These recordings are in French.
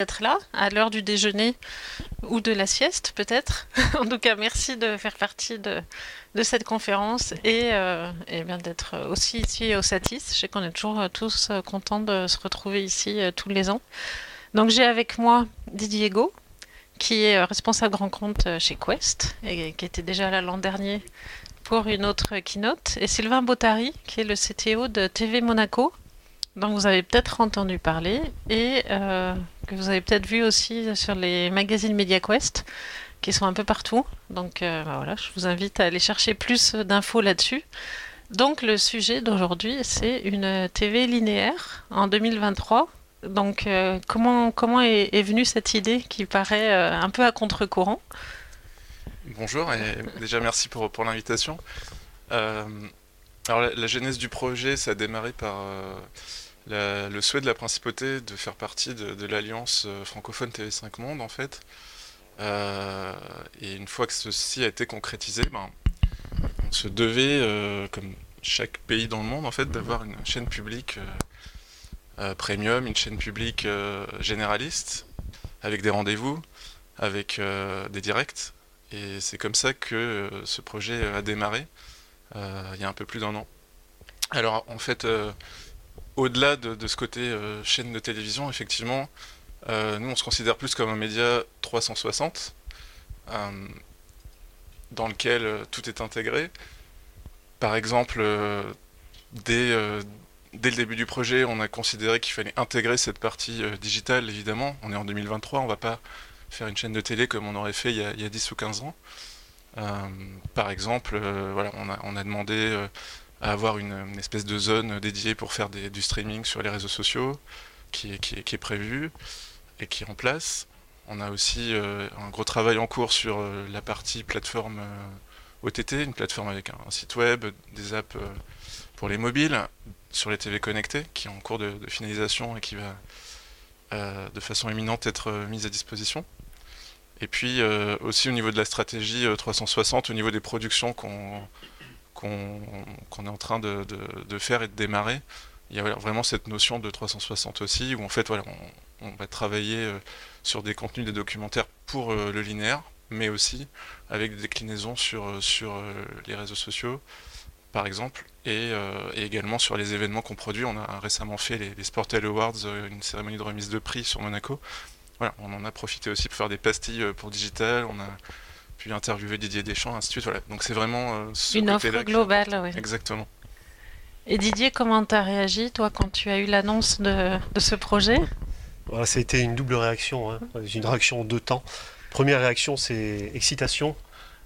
d'être là à l'heure du déjeuner ou de la sieste peut-être. en tout cas, merci de faire partie de, cette conférence et, euh, et bien d'être aussi ici au Satis. Je sais qu'on est toujours euh, tous euh, contents de se retrouver ici tous les ans. Donc j'ai avec moi Didier Go, qui est responsable grand compte chez Quest et qui était déjà là l'an dernier pour une autre keynote, et Sylvain Bottari, qui est le CTO de TV Monaco, dont vous avez peut-être entendu parler et euh, que vous avez peut-être vu aussi sur les magazines MediaQuest qui sont un peu partout. Donc euh, bah voilà, je vous invite à aller chercher plus d'infos là-dessus. Donc le sujet d'aujourd'hui, c'est une TV linéaire en 2023. Donc euh, comment, comment est, venue cette idée qui paraît un peu à contre-courant? Bonjour et déjà merci pour, pour l'invitation. alors la, la, genèse du projet, ça a démarré par le souhait de la principauté de faire partie de, l'alliance euh, francophone TV5 Monde en fait. Euh, et une fois que ceci a été concrétisé, ben, on se devait, euh, comme chaque pays dans le monde en fait, d'avoir une chaîne publique premium, une chaîne publique généraliste, avec des rendez-vous, avec des directs. Et c'est comme ça que ce projet a démarré il y a un peu plus d'un an. Alors en fait au-delà de, ce côté euh, chaîne de télévision, effectivement, euh, nous on se considère plus comme un média 360, euh, dans lequel tout est intégré. Par exemple, dès, le début du projet, on a considéré qu'il fallait intégrer cette partie digitale, évidemment. On est en 2023, on ne va pas faire une chaîne de télé comme on aurait fait il y a, il y a 10 ou 15 ans. par exemple, on a demandé à avoir une, espèce de zone dédiée pour faire du streaming sur les réseaux sociaux qui est, qui, et qui est en place. On a aussi euh, un gros travail en cours sur euh, la partie plateforme euh, OTT, une plateforme avec un, site web, des apps pour les mobiles, sur les TV connectés, qui est en cours de, de finalisation et qui va de façon éminente être mise à disposition. Et puis aussi au niveau de la stratégie 360, au niveau des productions qu'on qu'on qu est en train de, faire et de démarrer. Il y a vraiment cette notion de 360 aussi, où en fait voilà, on, va travailler euh, sur des contenus, des documentaires pour euh, le linéaire, mais aussi avec des déclinaisons sur, euh, les réseaux sociaux, par exemple, et, également sur les événements qu'on produit. On a récemment fait les, les Sportel Awards, une cérémonie de remise de prix sur Monaco. Voilà, on en a profité aussi pour faire des pastilles pour digital. Puis interviewer Didier Deschamps, ainsi de suite. Voilà. Donc c'est vraiment euh, ce une offre globale. Oui. Exactement. Et Didier, comment tu as réagi, toi, quand tu as eu l'annonce de, de, ce projet? Voilà, Ça a été une double réaction, hein. une réaction en deux temps. Première réaction, c'est excitation.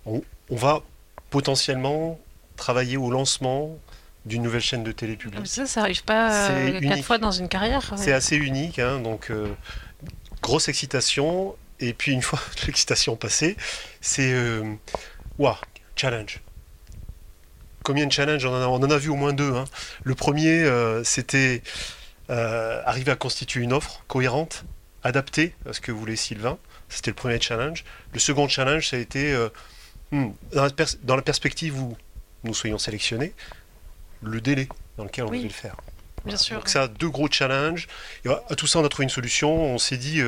On, on, va potentiellement travailler au lancement d'une nouvelle chaîne de télé publique. Ça, ça n'arrive pas euh, quatre fois dans une carrière. C'est assez unique, hein, donc euh, grosse excitation et puis une fois l'excitation passée, c'est euh, waouh, challenge. Combien de challenges on en a, on en a vu au moins deux. Hein. Le premier, euh, c'était euh, arriver à constituer une offre cohérente, adaptée à ce que voulait Sylvain. C'était le premier challenge. Le second challenge, ça a été euh, hmm, dans, la dans, la perspective où nous soyons sélectionnés, le délai dans lequel on oui. devait le faire. Bien sûr. Donc ça, deux gros challenges. Et à tout ça, on a trouvé une solution. On s'est dit,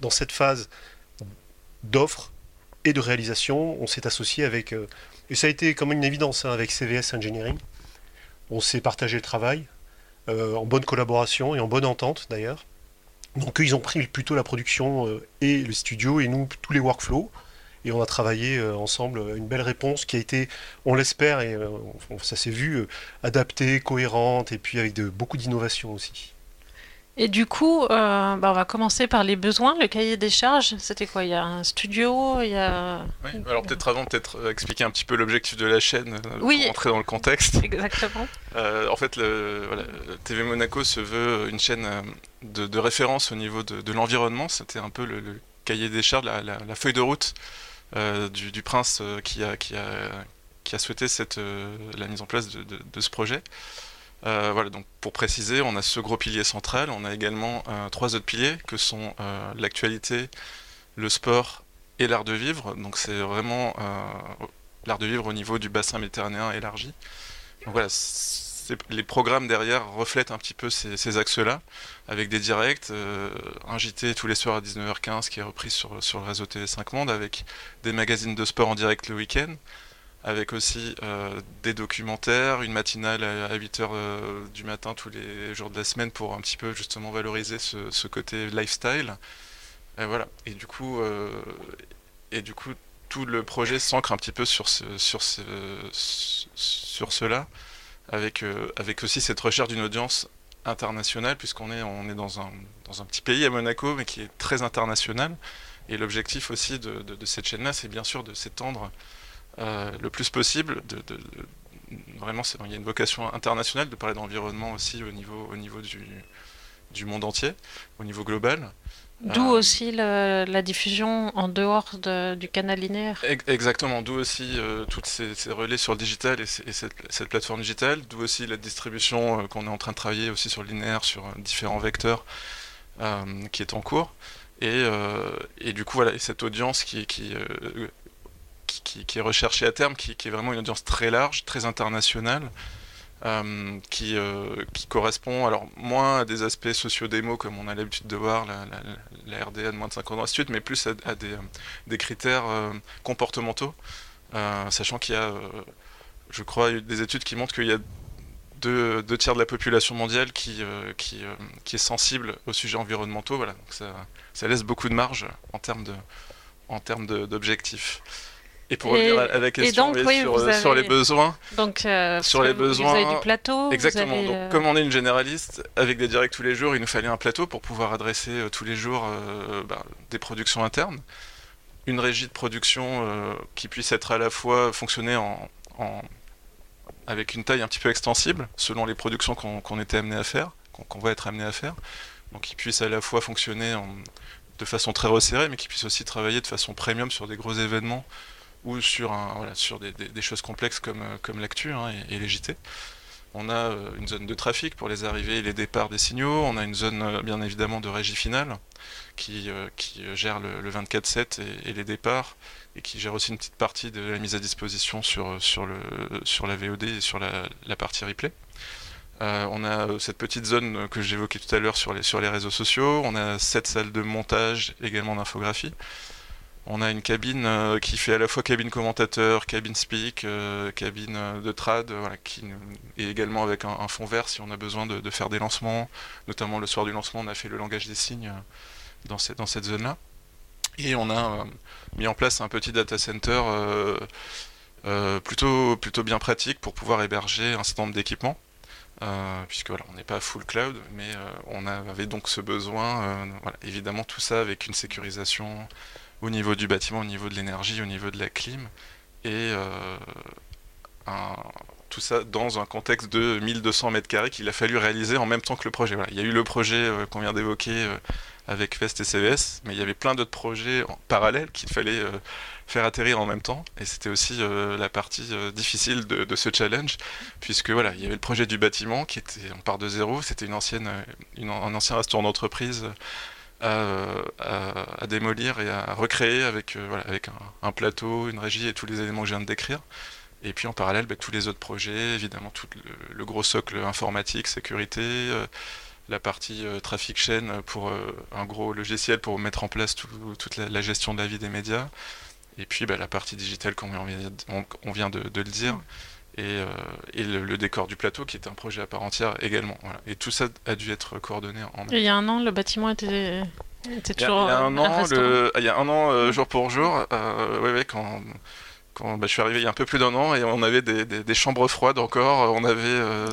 dans cette phase d'offre et de réalisation, on s'est associé avec, euh, et ça a été comme une évidence, hein, avec CVS Engineering. On s'est partagé le travail, euh, en bonne collaboration et en bonne entente d'ailleurs. Donc eux, ils ont pris plutôt la production euh, et le studio, et nous, tous les workflows. Et on a travaillé ensemble une belle réponse qui a été, on l'espère, et ça s'est vu, adaptée, cohérente, et puis avec beaucoup d'innovation aussi. Et du coup, euh, bah on va commencer par les besoins. Le cahier des charges, c'était quoi? Il y a un studio, il y a... Oui, alors peut-être avant, peut-être expliquer un petit peu l'objectif de la chaîne euh, oui, pour entrer dans le contexte. Exactement. Euh, en fait, le, voilà, TV Monaco se veut une chaîne de, de référence au niveau de, de l'environnement. C'était un peu le, le, cahier des charges, la, la, la feuille de route euh, du, du, prince qui a, qui, a, qui a souhaité cette, la mise en place de, de ce projet. Euh, voilà, donc pour préciser, on a ce gros pilier central, on a également euh, trois autres piliers que sont euh, l'actualité, le sport et l'art de vivre. Donc c'est vraiment l'art de vivre au niveau du bassin méditerranéen élargi. Voilà, les programmes derrière reflètent un petit peu ces, axes-là, avec des directs, un JT tous les soirs à 19h15 qui est repris sur, sur le réseau TV5 Monde, avec des magazines de sport en direct le week-end, avec aussi euh, des documentaires, une matinale à, 8h euh, du matin tous les jours de la semaine pour un petit peu justement valoriser ce, côté lifestyle. Et voilà. Et du coup, et du coup tout le projet s'ancre un petit peu sur, sur, ce, sur cela, avec, euh, avec aussi cette recherche d'une audience internationale, puisqu'on est, on est dans, un, dans un petit pays à Monaco, mais qui est très international. Et l'objectif aussi de, cette chaîne-là, c'est bien sûr de s'étendre euh, le plus possible. De, de vraiment, il y a une vocation internationale de parler d'environnement aussi au niveau, au niveau du, du monde entier, au niveau global. D'où euh, aussi la diffusion en dehors du canal linéaire. Exactement, d'où aussi euh, toutes ces, relais sur le digital et, cette, plateforme digitale, d'où aussi la distribution euh, qu'on est en train de travailler aussi sur le linéaire, sur différents vecteurs qui est en cours. Et, du coup, voilà, cette audience qui, qui, qui, est recherchée à terme, qui, est vraiment une audience très large, très internationale, euh, qui, euh, qui, correspond alors moins à des aspects socio-démo comme on a l'habitude de voir, la, la, RDA de moins de 50 ans, ainsi mais plus à, des, critères euh, comportementaux, sachant qu'il y a, je crois, des études qui montrent qu'il y a deux, tiers de la population mondiale qui, qui, qui, est sensible aux sujets environnementaux. Voilà, donc ça, ça laisse beaucoup de marge en termes de en termes d'objectifs. Et pour revenir à la question sur, sur, les besoins, donc euh, sur les besoins, vous avez du plateau. Exactement. donc, euh, comme on est une généraliste avec des directs tous les jours, il nous fallait un plateau pour pouvoir adresser euh, tous les jours bah, des productions internes, une régie de production qui puisse être à la fois fonctionner en, en, avec une taille un petit peu extensible selon les productions qu'on était amené à faire, qu'on va être amené à faire, donc qui puisse à la fois fonctionner en, de façon très resserrée, mais qui puisse aussi travailler de façon premium sur des gros événements ou sur, sur des, choses complexes comme, euh, comme l'actu hein, et, les JT. On a euh, une zone de trafic pour les arrivées et les départs des signaux. On a une zone euh, bien évidemment de régie finale qui, gère le, 24-7 et, les départs et qui gère aussi une petite partie de la mise à disposition sur, la VOD et sur la, la partie replay. on a cette petite zone que j'évoquais tout à l'heure sur les, sur les réseaux sociaux. On a sept salles de montage, également d'infographie. On a une cabine euh, qui fait à la fois cabine commentateur, cabine speak, euh, cabine euh, de trad, qui, et également avec un, fond vert si on a besoin de, faire des lancements. Notamment le soir du lancement, on a fait le langage des signes dans cette, dans cette zone-là. Et on a mis en place un petit data center plutôt, plutôt bien pratique pour pouvoir héberger un certain nombre d'équipements. puisque voilà, on n'est pas full cloud, mais on avait donc ce besoin, évidemment tout ça avec une sécurisation au niveau du bâtiment, au niveau de l'énergie, au niveau de la clim, et euh, tout ça dans un contexte de 1200 mètres carrés qu'il a fallu réaliser en même temps que le projet. Il y a eu le projet euh, qu'on vient d'évoquer euh, avec Vest et CVS, mais il y avait plein d'autres projets en parallèle qu'il fallait faire atterrir en même temps, et c'était aussi la partie difficile de, ce challenge, puisque voilà, il y avait le projet du bâtiment qui était, on part de zéro, c'était une ancienne, un ancien restaurant d'entreprise à, démolir et à recréer avec, euh, voilà, avec un, plateau, une régie et tous les éléments que je viens de décrire. Et puis en parallèle, bah, tous les autres projets, évidemment tout le, gros socle informatique, sécurité, euh, la partie euh, trafic chaîne pour un gros logiciel pour mettre en place toute la, gestion de la vie des médias. Et puis bah, la partie digitale, comme on, vient de, le dire. Et, et le, décor du plateau qui est un projet à part entière également. Voilà. Et tout ça a dû être coordonné en il y a un an, le bâtiment était il y, a, un an, le, il y a un an, jour pour jour, euh, ouais, ouais, quand, quand bah, je suis arrivé il y a un peu plus d'un an, et on avait des, des, chambres froides encore, on avait euh,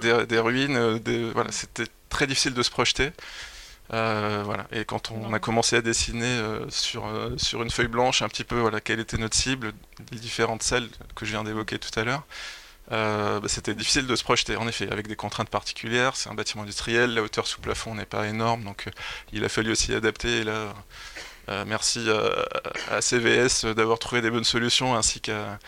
des, des, ruines, euh, des, voilà, c'était très difficile de se projeter. Euh, voilà. Et quand on a commencé à dessiner sur, sur une feuille blanche un petit peu voilà, quelle était notre cible, les différentes salles que je viens d'évoquer tout à l'heure, euh, bah, c'était difficile de se projeter, en effet, avec des contraintes particulières. C'est un bâtiment industriel, la hauteur sous plafond n'est pas énorme, donc euh, il a fallu aussi adapter. Et là, euh, merci à, CVS d'avoir trouvé des bonnes solutions, ainsi qu'à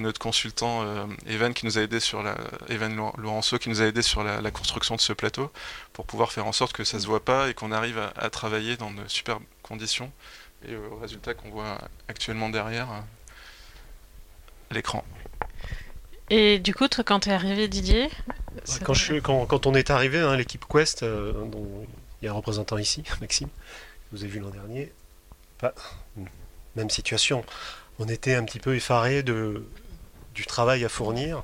notre consultant Evan qui nous a aidé sur la Evan Laurenceau qui nous a aidé sur la, construction de ce plateau, pour pouvoir faire en sorte que ça se voit pas et qu'on arrive à, à, travailler dans de superbes conditions. Et au résultat qu'on voit actuellement derrière l'écran. Et du coup, toi, quand tu es arrivé, Didier quand, je, quand, quand, on est arrivé, hein, l'équipe Quest, dont il y a un représentant ici, Maxime, que vous avez vu l'an dernier, pas, même situation. On était un petit peu effarés de, du travail à fournir.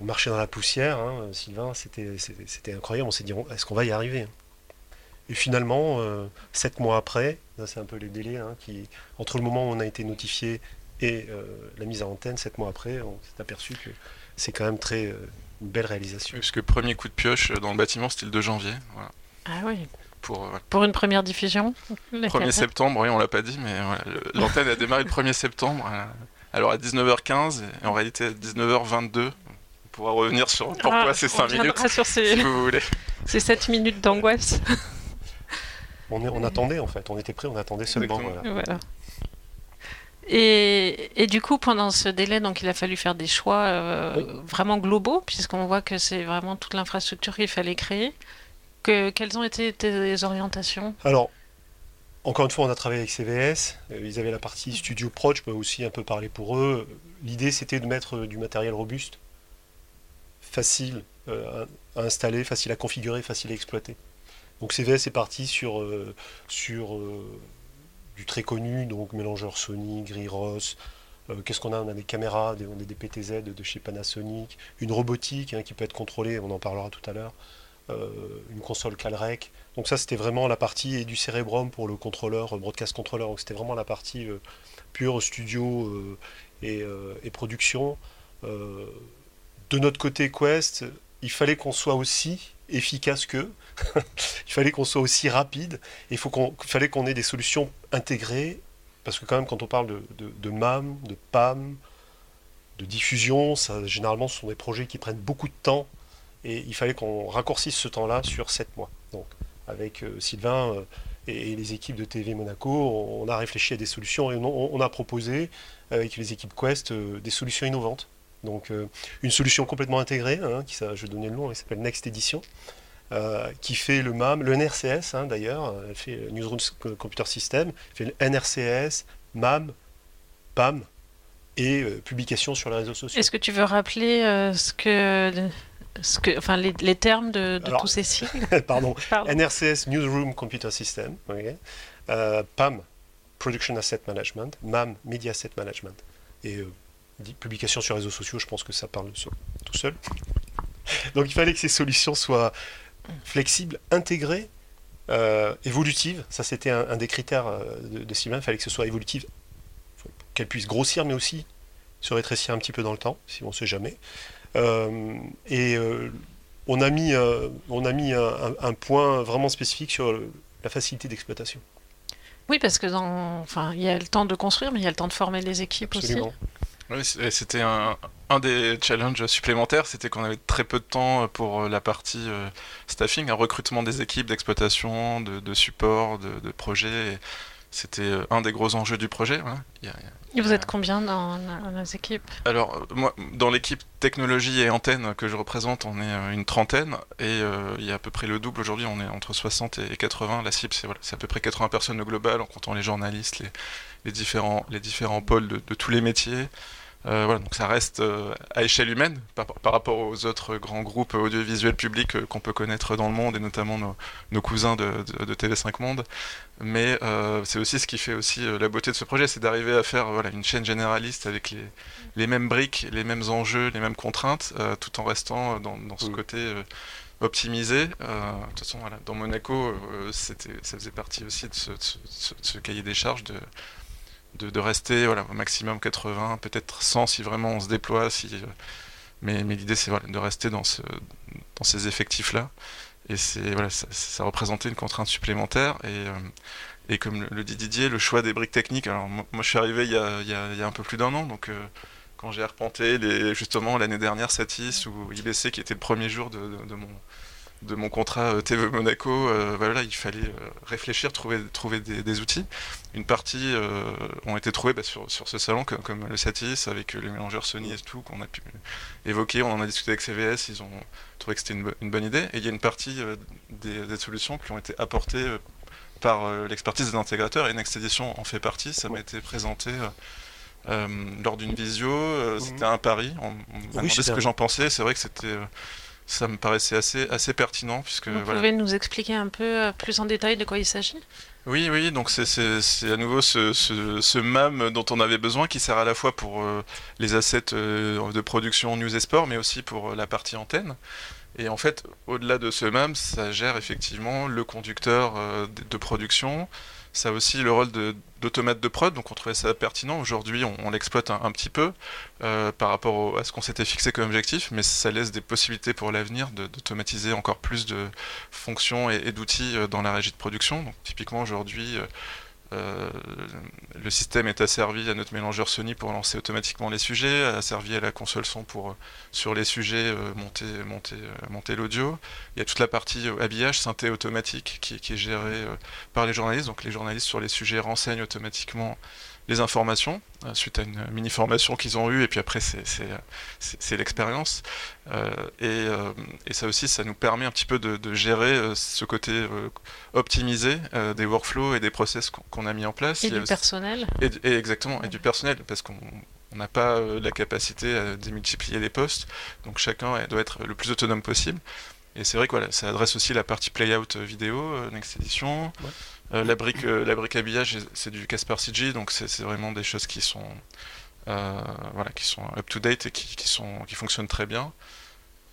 On marchait dans la poussière, hein, Sylvain, c'était incroyable. On s'est dit, est-ce qu'on va y arriver Et finalement, euh, sept mois après, c'est un peu les délais, hein, qui, entre le moment où on a été notifié et euh, la mise en antenne, sept mois après, on s'est aperçu que c'est quand même très euh, une belle réalisation. Parce que le premier coup de pioche dans le bâtiment, c'était le 2 janvier. Ah oui. Pour, pour, une première diffusion 1er septembre, oui, on l'a pas dit, mais l'antenne a démarré le 1er septembre. Alors à 19h15, et en réalité à 19h22, on pourra revenir sur pourquoi ah, c'est 5 minutes, sur ces... si vous voulez. Ces 7 minutes d'angoisse. on, on, attendait en fait, on était prêts, on attendait seulement. Voilà. voilà. Et, et, du coup, pendant ce délai, donc, il a fallu faire des choix euh, oui. vraiment globaux, puisqu'on voit que c'est vraiment toute l'infrastructure qu'il fallait créer. Que, quelles ont été tes orientations Alors, encore une fois, on a travaillé avec CVS. Ils avaient la partie Studio Pro, je peux aussi un peu parler pour eux. L'idée, c'était de mettre du matériel robuste, facile euh, à installer, facile à configurer, facile à exploiter. Donc CVS est parti sur, euh, sur euh, du très connu, donc mélangeur Sony, Griros. Qu'est-ce qu'on a? On a des caméras, on a des PTZ de chez Panasonic, une robotique hein, qui peut être contrôlée, on en parlera tout à l'heure. Euh, une console Calrec. Donc ça c'était vraiment la partie du Cerebrum pour le contrôleur, broadcast controller. Donc c'était vraiment la partie euh, pure studio euh, et, production. de notre côté Quest, il fallait qu'on soit aussi efficace qu'eux. il fallait qu'on soit aussi rapide. Il faut fallait qu'on ait des solutions intégrées. Parce que quand même quand on parle de MAM, de PAM, de diffusion, ça, généralement ce sont des projets qui prennent beaucoup de temps et il fallait qu'on raccourcisse ce temps-là sur 7 mois. Donc, avec euh, Sylvain euh, et, les équipes de TV Monaco, on, a réfléchi à des solutions et on, a proposé, avec les équipes Quest, euh, des solutions innovantes. Donc, une solution complètement intégrée, hein, qui, ça, je vais donner le nom, elle s'appelle Next Edition, qui fait le MAM, le NRCS hein, d'ailleurs, elle fait Newsroom Computer System, fait le NRCS, MAM, PAM, et publication sur les réseaux sociaux. Est-ce que tu veux rappeler ce que ce que, enfin, les, les termes de, de Alors, tous ces sigles pardon. Pardon. NRCS Newsroom Computer System, okay. euh, PAM Production Asset Management, MAM Media Asset Management. Et euh, publication sur réseaux sociaux, je pense que ça parle tout seul. Donc il fallait que ces solutions soient flexibles, intégrées, euh, évolutives. Ça, c'était un, un, des critères de, de Sylvain. Il fallait que ce soit évolutif, qu'elle puisse grossir, mais aussi se rétrécir un petit peu dans le temps, si on ne sait jamais. Euh, et euh, on a mis, euh, on a mis un, un, point vraiment spécifique sur la facilité d'exploitation. Oui, parce que dans, enfin, il y a le temps de construire, mais il y a le temps de former les équipes Absolument. aussi. Oui, c'était un, un, des challenges supplémentaires, c'était qu'on avait très peu de temps pour la partie staffing, un recrutement des équipes d'exploitation, de, de, support, de, de projets. C'était un des gros enjeux du projet. Voilà. Il y a, et vous êtes combien dans, dans nos équipes? Alors, moi, dans l'équipe technologie et antenne que je représente, on est une trentaine, et euh, il y a à peu près le double aujourd'hui, on est entre 60 et 80. La cible, c'est voilà, à peu près 80 personnes au global, en comptant les journalistes, les, les, différents, les différents pôles de, de tous les métiers. Euh, voilà, donc ça reste euh, à échelle humaine par, par, rapport aux autres grands groupes audiovisuels publics euh, qu'on peut connaître dans le monde et notamment nos, nos cousins de, de, de, TV5 Monde. Mais c'est aussi ce qui fait aussi la beauté de ce projet, c'est d'arriver à faire voilà, une chaîne généraliste avec les, les, mêmes briques, les mêmes enjeux, les mêmes contraintes, tout en restant dans, dans ce côté optimisé. de toute façon, voilà, dans Monaco, c'était, ça faisait partie aussi de ce, de ce, de ce cahier des charges de de, rester voilà, au maximum 80, peut-être 100 si vraiment on se déploie. Si, euh, mais, mais l'idée, c'est de rester dans, ce, dans ces effectifs-là. Et voilà, ça, représentait une contrainte supplémentaire. Et, euh, et comme le, dit Didier, le choix des briques techniques. Alors, moi, je suis arrivé il y a, un peu plus d'un an, donc euh, quand j'ai arpenté justement l'année dernière Satis ou IBC, qui était le premier jour de, de mon de mon contrat euh, TV Monaco, euh, voilà, il fallait euh, réfléchir, trouver, trouver des, des outils. Une partie euh, ont été trouvées bah, sur, sur, ce salon, comme, comme, le Satis, avec les mélangeurs Sony et tout, qu'on a pu évoquer. On en a discuté avec CVS, ils ont trouvé que c'était une, une, bonne idée. Et il y a une partie des, des, solutions qui ont été apportées par l'expertise des intégrateurs, et Next Edition en fait partie. Ça m'a été présenté lors d'une visio. Mhm. C'était un pari. On, m'a demandé ce que j'en pensais. C'est vrai que c'était ça me paraissait assez, assez pertinent. Puisque, Vous pouvez nous expliquer un peu plus en détail de quoi il s'agit? Oui, oui, donc c'est à nouveau ce, ce, MAM dont on avait besoin qui sert à la fois pour euh, les assets euh, de production news et sport, mais aussi pour euh, la partie antenne. Et en fait, au-delà de ce MAM, ça gère effectivement le conducteur de production, ça a aussi le rôle d'automate de, prod, donc on trouvait ça pertinent. Aujourd'hui, on, l'exploite un, petit peu euh, par rapport à ce qu'on s'était fixé comme objectif, mais ça laisse des possibilités pour l'avenir d'automatiser encore plus de fonctions et, d'outils euh, dans la régie de production. Donc typiquement aujourd'hui, euh, euh, le système est asservi à notre mélangeur Sony pour lancer automatiquement les sujets, asservi à la console son pour euh, sur les sujets euh, monter, monter, monter l'audio. Il y a toute la partie habillage, synthé automatique qui, qui est gérée par les journalistes. Donc les journalistes sur les sujets renseignent automatiquement les informations euh, suite à une mini formation qu'ils ont eue et puis après c'est l'expérience. Euh, euh, et, ça aussi ça nous permet un petit peu de, gérer ce côté optimisé des workflows et des process qu'on a mis en place. Et du personnel. Et, exactement et du personnel parce qu'on n'a pas la capacité à démultiplier les postes. Donc chacun doit être le plus autonome possible. Et c'est vrai que voilà, ça adresse aussi la partie playout vidéo, Next Edition. Euh, la, brique, euh, la brique habillage, c'est du Casper CG, donc c'est vraiment des choses qui sont, euh, voilà, qui sont up-to-date et qui, qui, sont, qui fonctionnent très bien.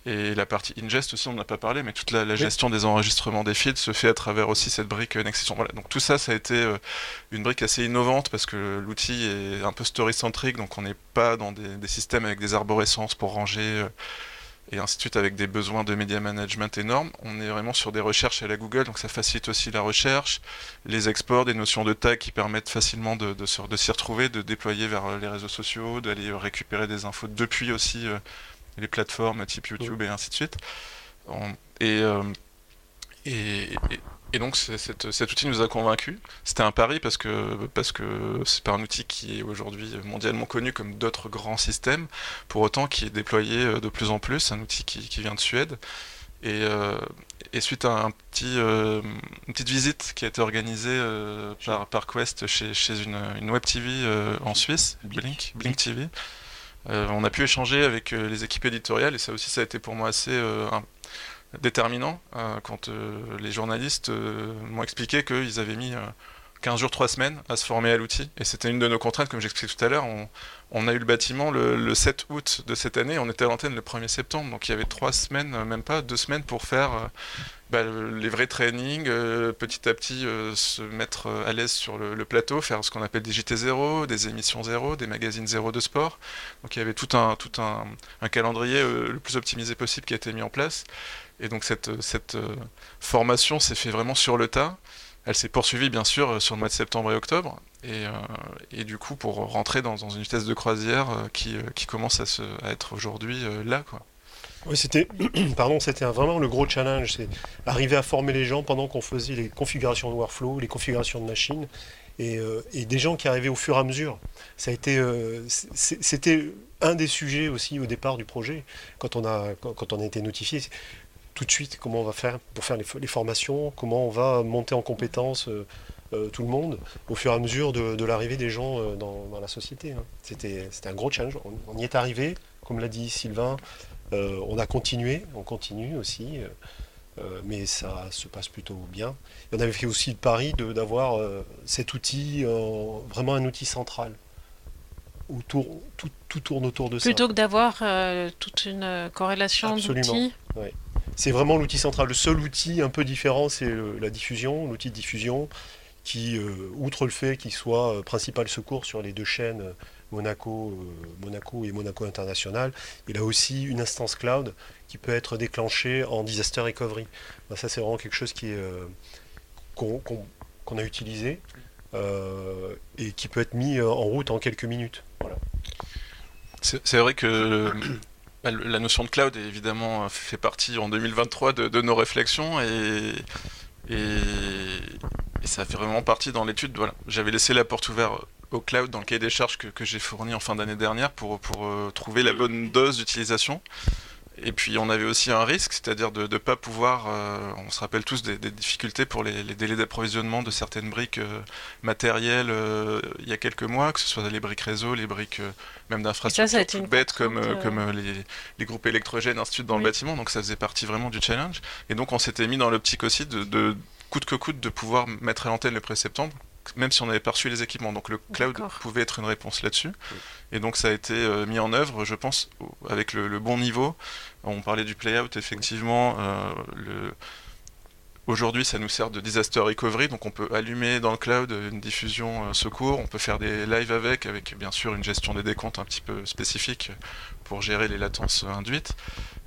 Et la partie ingest aussi, on n'a pas parlé, mais toute la, gestion des enregistrements des feeds se fait à travers aussi cette brique Nextion. Voilà, donc tout ça, ça a été une brique assez innovante parce que l'outil est un peu story-centrique, donc on n'est pas dans des, des, systèmes avec des arborescences pour ranger et ainsi de suite avec des besoins de media management énormes. On est vraiment sur des recherches à la Google, donc ça facilite aussi la recherche, les exports, des notions de tag qui permettent facilement de, de, s'y retrouver, de déployer vers les réseaux sociaux, d'aller récupérer des infos depuis aussi euh, les plateformes type YouTube et ainsi de suite. et, euh, et, et donc cet outil nous a convaincus. C'était un pari parce que parce que c'est pas un outil qui est aujourd'hui mondialement connu comme d'autres grands systèmes, pour autant qui est déployé euh, de plus en plus. Un outil qui, qui vient de Suède. Et, euh, et suite à un petit, euh, une petite visite qui a été organisée par, par Quest chez, chez une, une web TV en Suisse, Blink, Blink TV, on a pu échanger avec les équipes éditoriales et ça aussi ça a été pour moi assez déterminant euh, quand euh, les journalistes euh, m'ont expliqué qu'ils avaient mis 15 jours, 3 semaines à se former à l'outil. Et c'était une de nos contraintes, comme j'expliquais tout à l'heure. On, a eu le bâtiment le, 7 août de cette année, on était à l'antenne le 1er septembre. Donc il y avait 3 semaines, même pas 2 semaines pour faire bah, les vrais trainings, petit à petit se mettre à l'aise sur le, plateau, faire ce qu'on appelle des JT 0, des émissions 0, des magazines 0 de sport. Donc il y avait tout un, tout un calendrier le plus optimisé possible qui a été mis en place. Et donc cette, cette euh, formation s'est fait vraiment sur le tas. Elle s'est poursuivie bien sûr euh, sur le mois de septembre et octobre. Et, euh, et du coup pour rentrer dans, dans, une vitesse de croisière qui, qui commence à, se, à être aujourd'hui là. Quoi. Oui, c'était, pardon, c'était vraiment le gros challenge, c'est arriver à former les gens pendant qu'on faisait les configurations de workflow, les configurations de machines, et, et, des gens qui arrivaient au fur et à mesure. Ça a été, c'était un des sujets aussi au départ du projet, quand on a, quand on a été notifié tout de suite comment on va faire pour faire les, formations, comment on va monter en compétences euh, euh, tout le monde au fur et à mesure de, l'arrivée des gens euh, dans, la société. Hein. C'était un gros challenge. On, y est arrivé, comme l'a dit Sylvain, on a continué, on continue aussi. mais ça se passe plutôt bien. on avait fait aussi le pari d'avoir cet outil, vraiment un outil central, où tout, tourne autour de ça. Plutôt que d'avoir toute une corrélation d'outils. Oui c'est vraiment l'outil central. Le seul outil un peu différent, c'est la diffusion, l'outil de diffusion, qui, euh, outre le fait qu'il soit euh, principal secours sur les deux chaînes euh, Monaco, et Monaco International, il a aussi une instance cloud qui peut être déclenchée en disaster recovery. Ben, ça, c'est vraiment quelque chose qu'on, a utilisé et qui peut être mis en route en quelques minutes. Voilà. C'est, vrai que la notion de cloud évidemment fait partie en 2023 de, nos réflexions et, ça fait vraiment partie dans l'étude. Voilà. J'avais laissé la porte ouverte au cloud dans le cahier des charges que, j'ai fourni en fin d'année dernière pour, pour euh, trouver la bonne dose d'utilisation. Et puis on avait aussi un risque, c'est-à-dire de ne pas pouvoir, euh, on se rappelle tous des, difficultés pour les, délais d'approvisionnement de certaines briques euh, matérielles euh, il y a quelques mois, que ce soit les briques réseau, les briques même d'infrastructures toutes bêtes comme, comme les, groupes électrogènes, ainsi de suite dans le bâtiment, donc ça faisait partie vraiment du challenge. Et donc on s'était mis dans l'optique aussi de, de coûte que coûte de pouvoir mettre à l'antenne le 1er septembre même si on avait perçu les équipements. Donc le cloud pouvait être une réponse là-dessus. Et donc ça a été euh, mis en œuvre, je pense, avec le, bon niveau. On parlait du playout, effectivement. Euh, le... Aujourd'hui, ça nous sert de disaster recovery, donc on peut allumer dans le cloud une diffusion euh, secours, on peut faire des lives avec, avec bien sûr une gestion des décomptes un petit peu spécifique pour gérer les latences induites.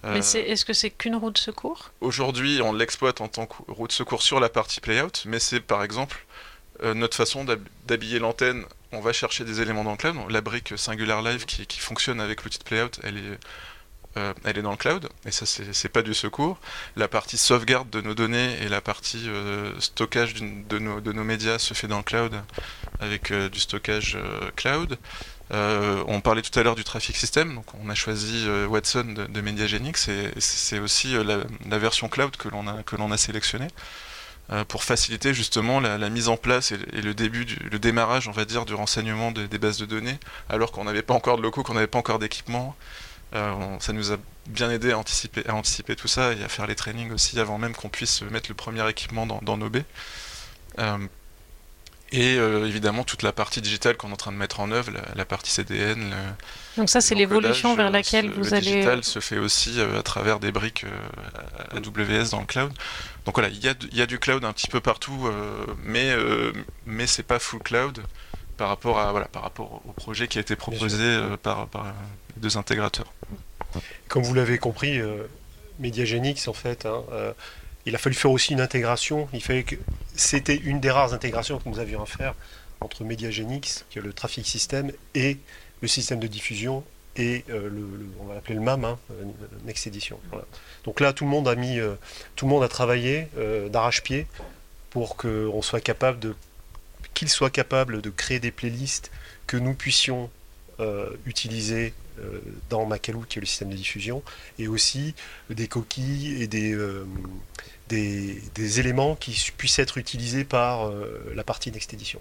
Mais est-ce que c'est qu'une roue de secours? Aujourd'hui, on l'exploite en tant que roue de secours sur la partie playout, mais c'est par exemple euh, notre façon d'habiller l'antenne, on va chercher des éléments dans le cloud. La brique Singular Live qui, fonctionne avec l'outil de Playout, elle est, euh, elle est dans le cloud, et ça c'est pas du secours. La partie sauvegarde de nos données et la partie euh, stockage de nos, de nos, médias se fait dans le cloud avec du stockage cloud. on parlait tout à l'heure du traffic system, donc on a choisi Watson de, Mediagenix, et c'est aussi la, version cloud que l'on a, a sélectionnée. Euh, pour faciliter justement la, mise en place et, le début, le démarrage, on va dire, du renseignement des bases de données, alors qu'on n'avait pas encore de locaux, qu'on n'avait pas encore d'équipement. Euh, ça nous a bien aidé à anticiper, à anticiper tout ça et à faire les trainings aussi avant même qu'on puisse mettre le premier équipement dans, dans nos baies. Euh, et euh, évidemment toute la partie digitale qu'on est en train de mettre en œuvre, la, partie CDN. Donc ça c'est l'évolution vers laquelle vous le allez... Le digital se fait aussi euh, à travers des briques AWS dans le cloud. Donc voilà, il y a, y a, du cloud un petit peu partout, euh, mais, mais c'est pas full cloud par rapport, à, voilà, par rapport au projet qui a été proposé par, par, deux intégrateurs. Comme vous l'avez compris, Mediagenix en fait... Hein, il a fallu faire aussi une intégration. Que c'était une des rares intégrations que nous avions à faire entre Mediagenix, qui est le traffic system, et le système de diffusion et euh, le, on va l'appeler le MAM, hein, euh, Next Edition. Donc là, tout le monde a mis, euh, tout le monde a travaillé d'arrache-pied pour qu'on soit capable qu'il soit capable de créer des playlists que nous puissions utiliser dans Macalou, qui est le système de diffusion, et aussi des coquilles et des des, éléments qui puissent être utilisés par euh, la partie Next Edition.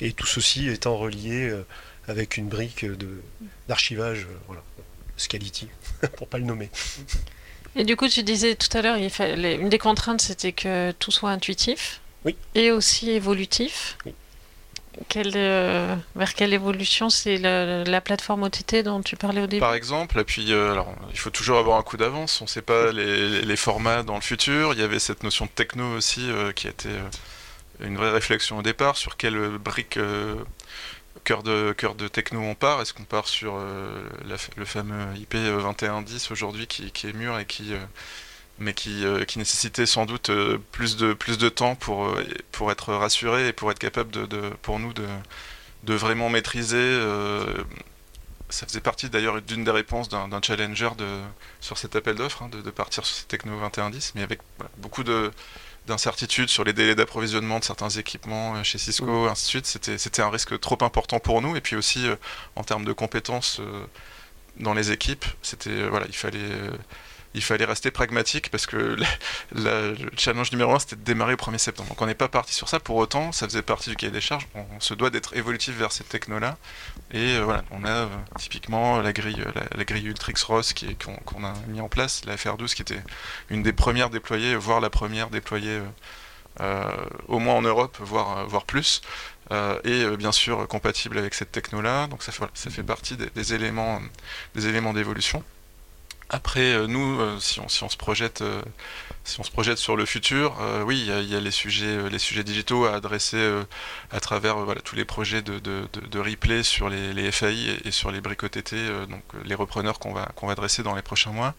Et tout ceci étant relié euh, avec une brique d'archivage, euh, voilà, Scality, pour pas le nommer. Et du coup, tu disais tout à l'heure, une des contraintes, c'était que tout soit intuitif oui. et aussi évolutif. Oui. Euh, vers quelle évolution c'est la, plateforme OTT dont tu parlais au début Par exemple, et puis euh, alors, il faut toujours avoir un coup d'avance, on ne sait pas les, formats dans le futur, il y avait cette notion de techno aussi euh, qui a été une vraie réflexion au départ sur quelle brique cœur de, cœur de techno on part, est-ce qu'on part sur le fameux IP 2110 aujourd'hui qui, qui, est mûr et qui mais qui, euh, qui, nécessitait sans doute euh, plus, de, plus de temps pour, euh, pour être rassuré et pour être capable de, de pour nous de, de vraiment maîtriser. ça faisait partie d'ailleurs d'une des réponses d'un challenger de, sur cet appel d'offres, hein, de, partir sur cette techno 2110, mais avec beaucoup de d'incertitudes sur les délais d'approvisionnement de certains équipements chez Cisco, ainsi de suite. C'était, c'était un risque trop important pour nous, et puis aussi en termes de compétences dans les équipes, c'était voilà, il fallait il fallait rester pragmatique parce que le challenge numéro un c'était de démarrer au 1er septembre. Donc on n'est pas parti sur ça. Pour autant, ça faisait partie du cahier des charges. On, se doit d'être évolutif vers cette techno-là. Et euh, voilà, on a euh, typiquement la grille, la, grille Ultrix ROS qu'on a mis en place, la FR12 qui était une des premières déployées, voire la première déployée. Euh, au moins en Europe, voire, voire plus, et bien sûr compatible avec cette techno-là. Donc ça fait, ça fait partie des éléments, des éléments d'évolution. Après, euh, nous, euh, si on, se projette, euh, si on se projette sur le futur, oui, il y, a les sujets, les sujets digitaux à adresser à travers tous les projets de, replay sur les, FAI et, sur les OTT, donc les repreneurs qu'on va, qu'on va adresser dans les prochains mois.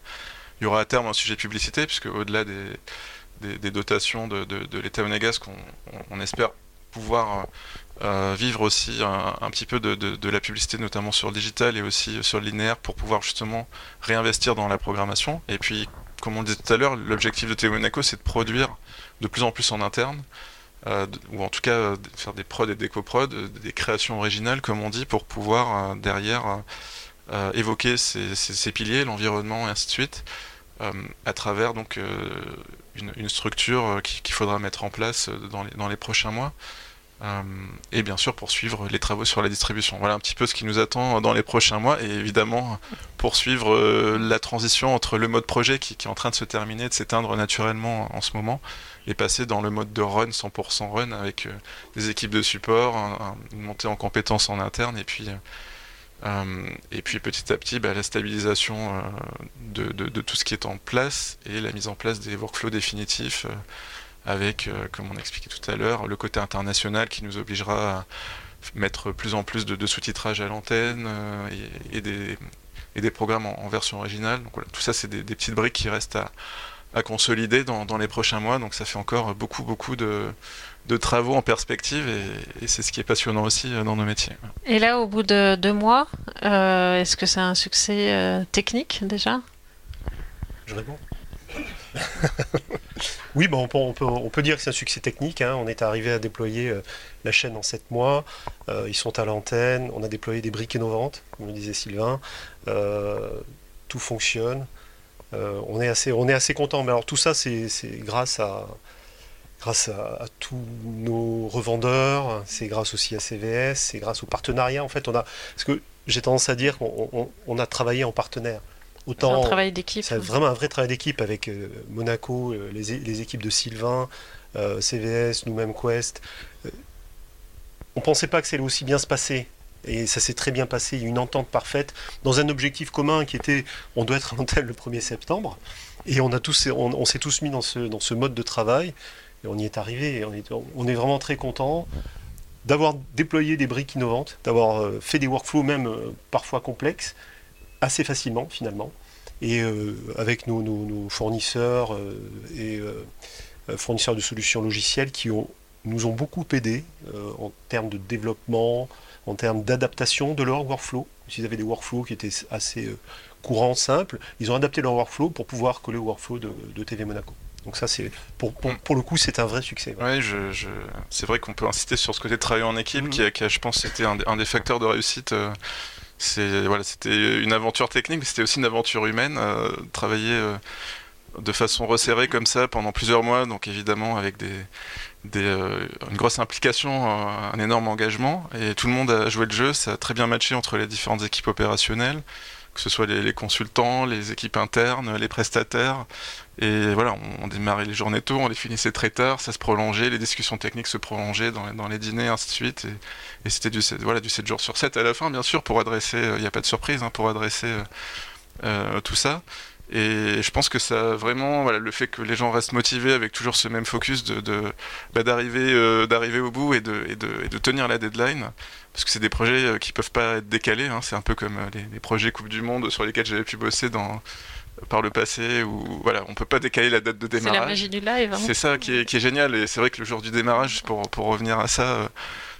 Il y aura à terme un sujet publicité, puisque au-delà des, dotations de, de l'État monégasque, on, on, espère pouvoir euh, vivre aussi un, petit peu de, la publicité, notamment sur le digital et aussi sur le linéaire, pour pouvoir justement réinvestir dans la programmation. Et puis, comme on le disait tout à l'heure, l'objectif de Télé Monaco, c'est de produire de plus en plus en interne, euh, ou en tout cas euh, faire des prods et des coprods, des créations originales, comme on dit, pour pouvoir derrière évoquer ces, piliers, l'environnement et ainsi de suite, à travers donc une, structure qu'il faudra mettre en place dans les prochains mois. Euh, et bien sûr poursuivre les travaux sur la distribution. Voilà un petit peu ce qui nous attend dans les prochains mois et évidemment poursuivre euh, la transition entre le mode projet qui, est en train de se terminer, de s'éteindre naturellement en ce moment et passer dans le mode de run 100% run avec euh, des équipes de support, une montée en compétences en interne et puis et puis petit à petit bah, la stabilisation de, tout ce qui est en place et la mise en place des workflows définitifs avec, euh, comme on a expliqué tout à l'heure, le côté international qui nous obligera à mettre plus en plus de, sous-titrage à l'antenne euh, et, des, programmes en, version originale. Donc tout ça, c'est des, petites briques qui restent à, consolider dans, les prochains mois. Donc ça fait encore beaucoup, beaucoup de, travaux en perspective et, c'est ce qui est passionnant aussi euh, dans nos métiers. Et là, au bout de deux mois, est-ce que c'est un succès technique déjà? Je réponds. oui, on, peut, on, dire que c'est un succès technique. Hein. On est arrivé à déployer euh, la chaîne en 7 mois. Euh, ils sont à l'antenne. On a déployé des briques innovantes, comme le disait Sylvain. Euh, tout fonctionne. on, est assez, on content. Mais alors tout ça, c'est grâce à tous nos revendeurs, c'est grâce aussi à CVS, c'est grâce au partenariat. En fait, on a, parce que j'ai tendance à dire qu'on a travaillé en partenaire. Autant, un travail d'équipe. C'est vraiment un vrai travail d'équipe avec euh, Monaco, euh, les, équipes de Sylvain, euh, CVS, nous-mêmes Quest. on pensait pas que ça allait aussi bien se passer. Et ça s'est très bien passé, il y a eu une entente parfaite dans un objectif commun qui était on doit être en tel le 1er septembre. Et on, a tous, on, s'est tous mis dans ce, dans ce mode de travail et on y est arrivé. on, est, on est vraiment très content d'avoir déployé des briques innovantes, d'avoir fait des workflows même parfois complexes, assez facilement finalement. Et euh, avec nos, fournisseurs euh, et euh, fournisseurs de solutions logicielles qui ont, nous ont beaucoup aidés en termes de développement, en termes d'adaptation de leur workflow. S'ils avaient des workflows qui étaient assez courants, simples, ils ont adapté leur workflow pour pouvoir coller au workflow de, TV Monaco. Donc ça, c'est pour, pour, le coup, c'est un vrai succès. Oui, je, c'est vrai qu'on peut insister sur ce côté de travailler en équipe, mm-hmm. qui, a, je pense, un, un, des facteurs de réussite c'était une aventure technique, mais c'était aussi une aventure humaine. Euh, travailler euh, de façon resserrée comme ça pendant plusieurs mois, donc évidemment avec des, des euh, une grosse implication, un énorme engagement, et tout le monde a joué le jeu. Ça a très bien matché entre les différentes équipes opérationnelles que ce soit les, consultants, les équipes internes, les prestataires. Et voilà, on, démarrait les journées tôt, on les finissait très tard, ça se prolongeait, les discussions techniques se prolongeaient dans, les dyners, ainsi de suite. Et, c'était du, voilà, du 7 jours sur 7 à la fin, bien sûr, pour adresser, il n'y a pas de surprise, hein, pour adresser euh, euh, tout ça. Et je pense que ça vraiment, le fait que les gens restent motivés avec toujours ce même focus de, bah, d'arriver, euh, au bout et de, de, tenir la deadline, parce que c'est des projets euh, qui peuvent pas être décalés. Hein, c'est un peu comme euh, les, projets Coupe du Monde sur lesquels j'avais pu bosser dans par le passé où voilà on peut pas décaler la date de démarrage c'est la magie du live hein. c'est ça qui est, qui est, génial et c'est vrai que le jour du démarrage pour, pour revenir à ça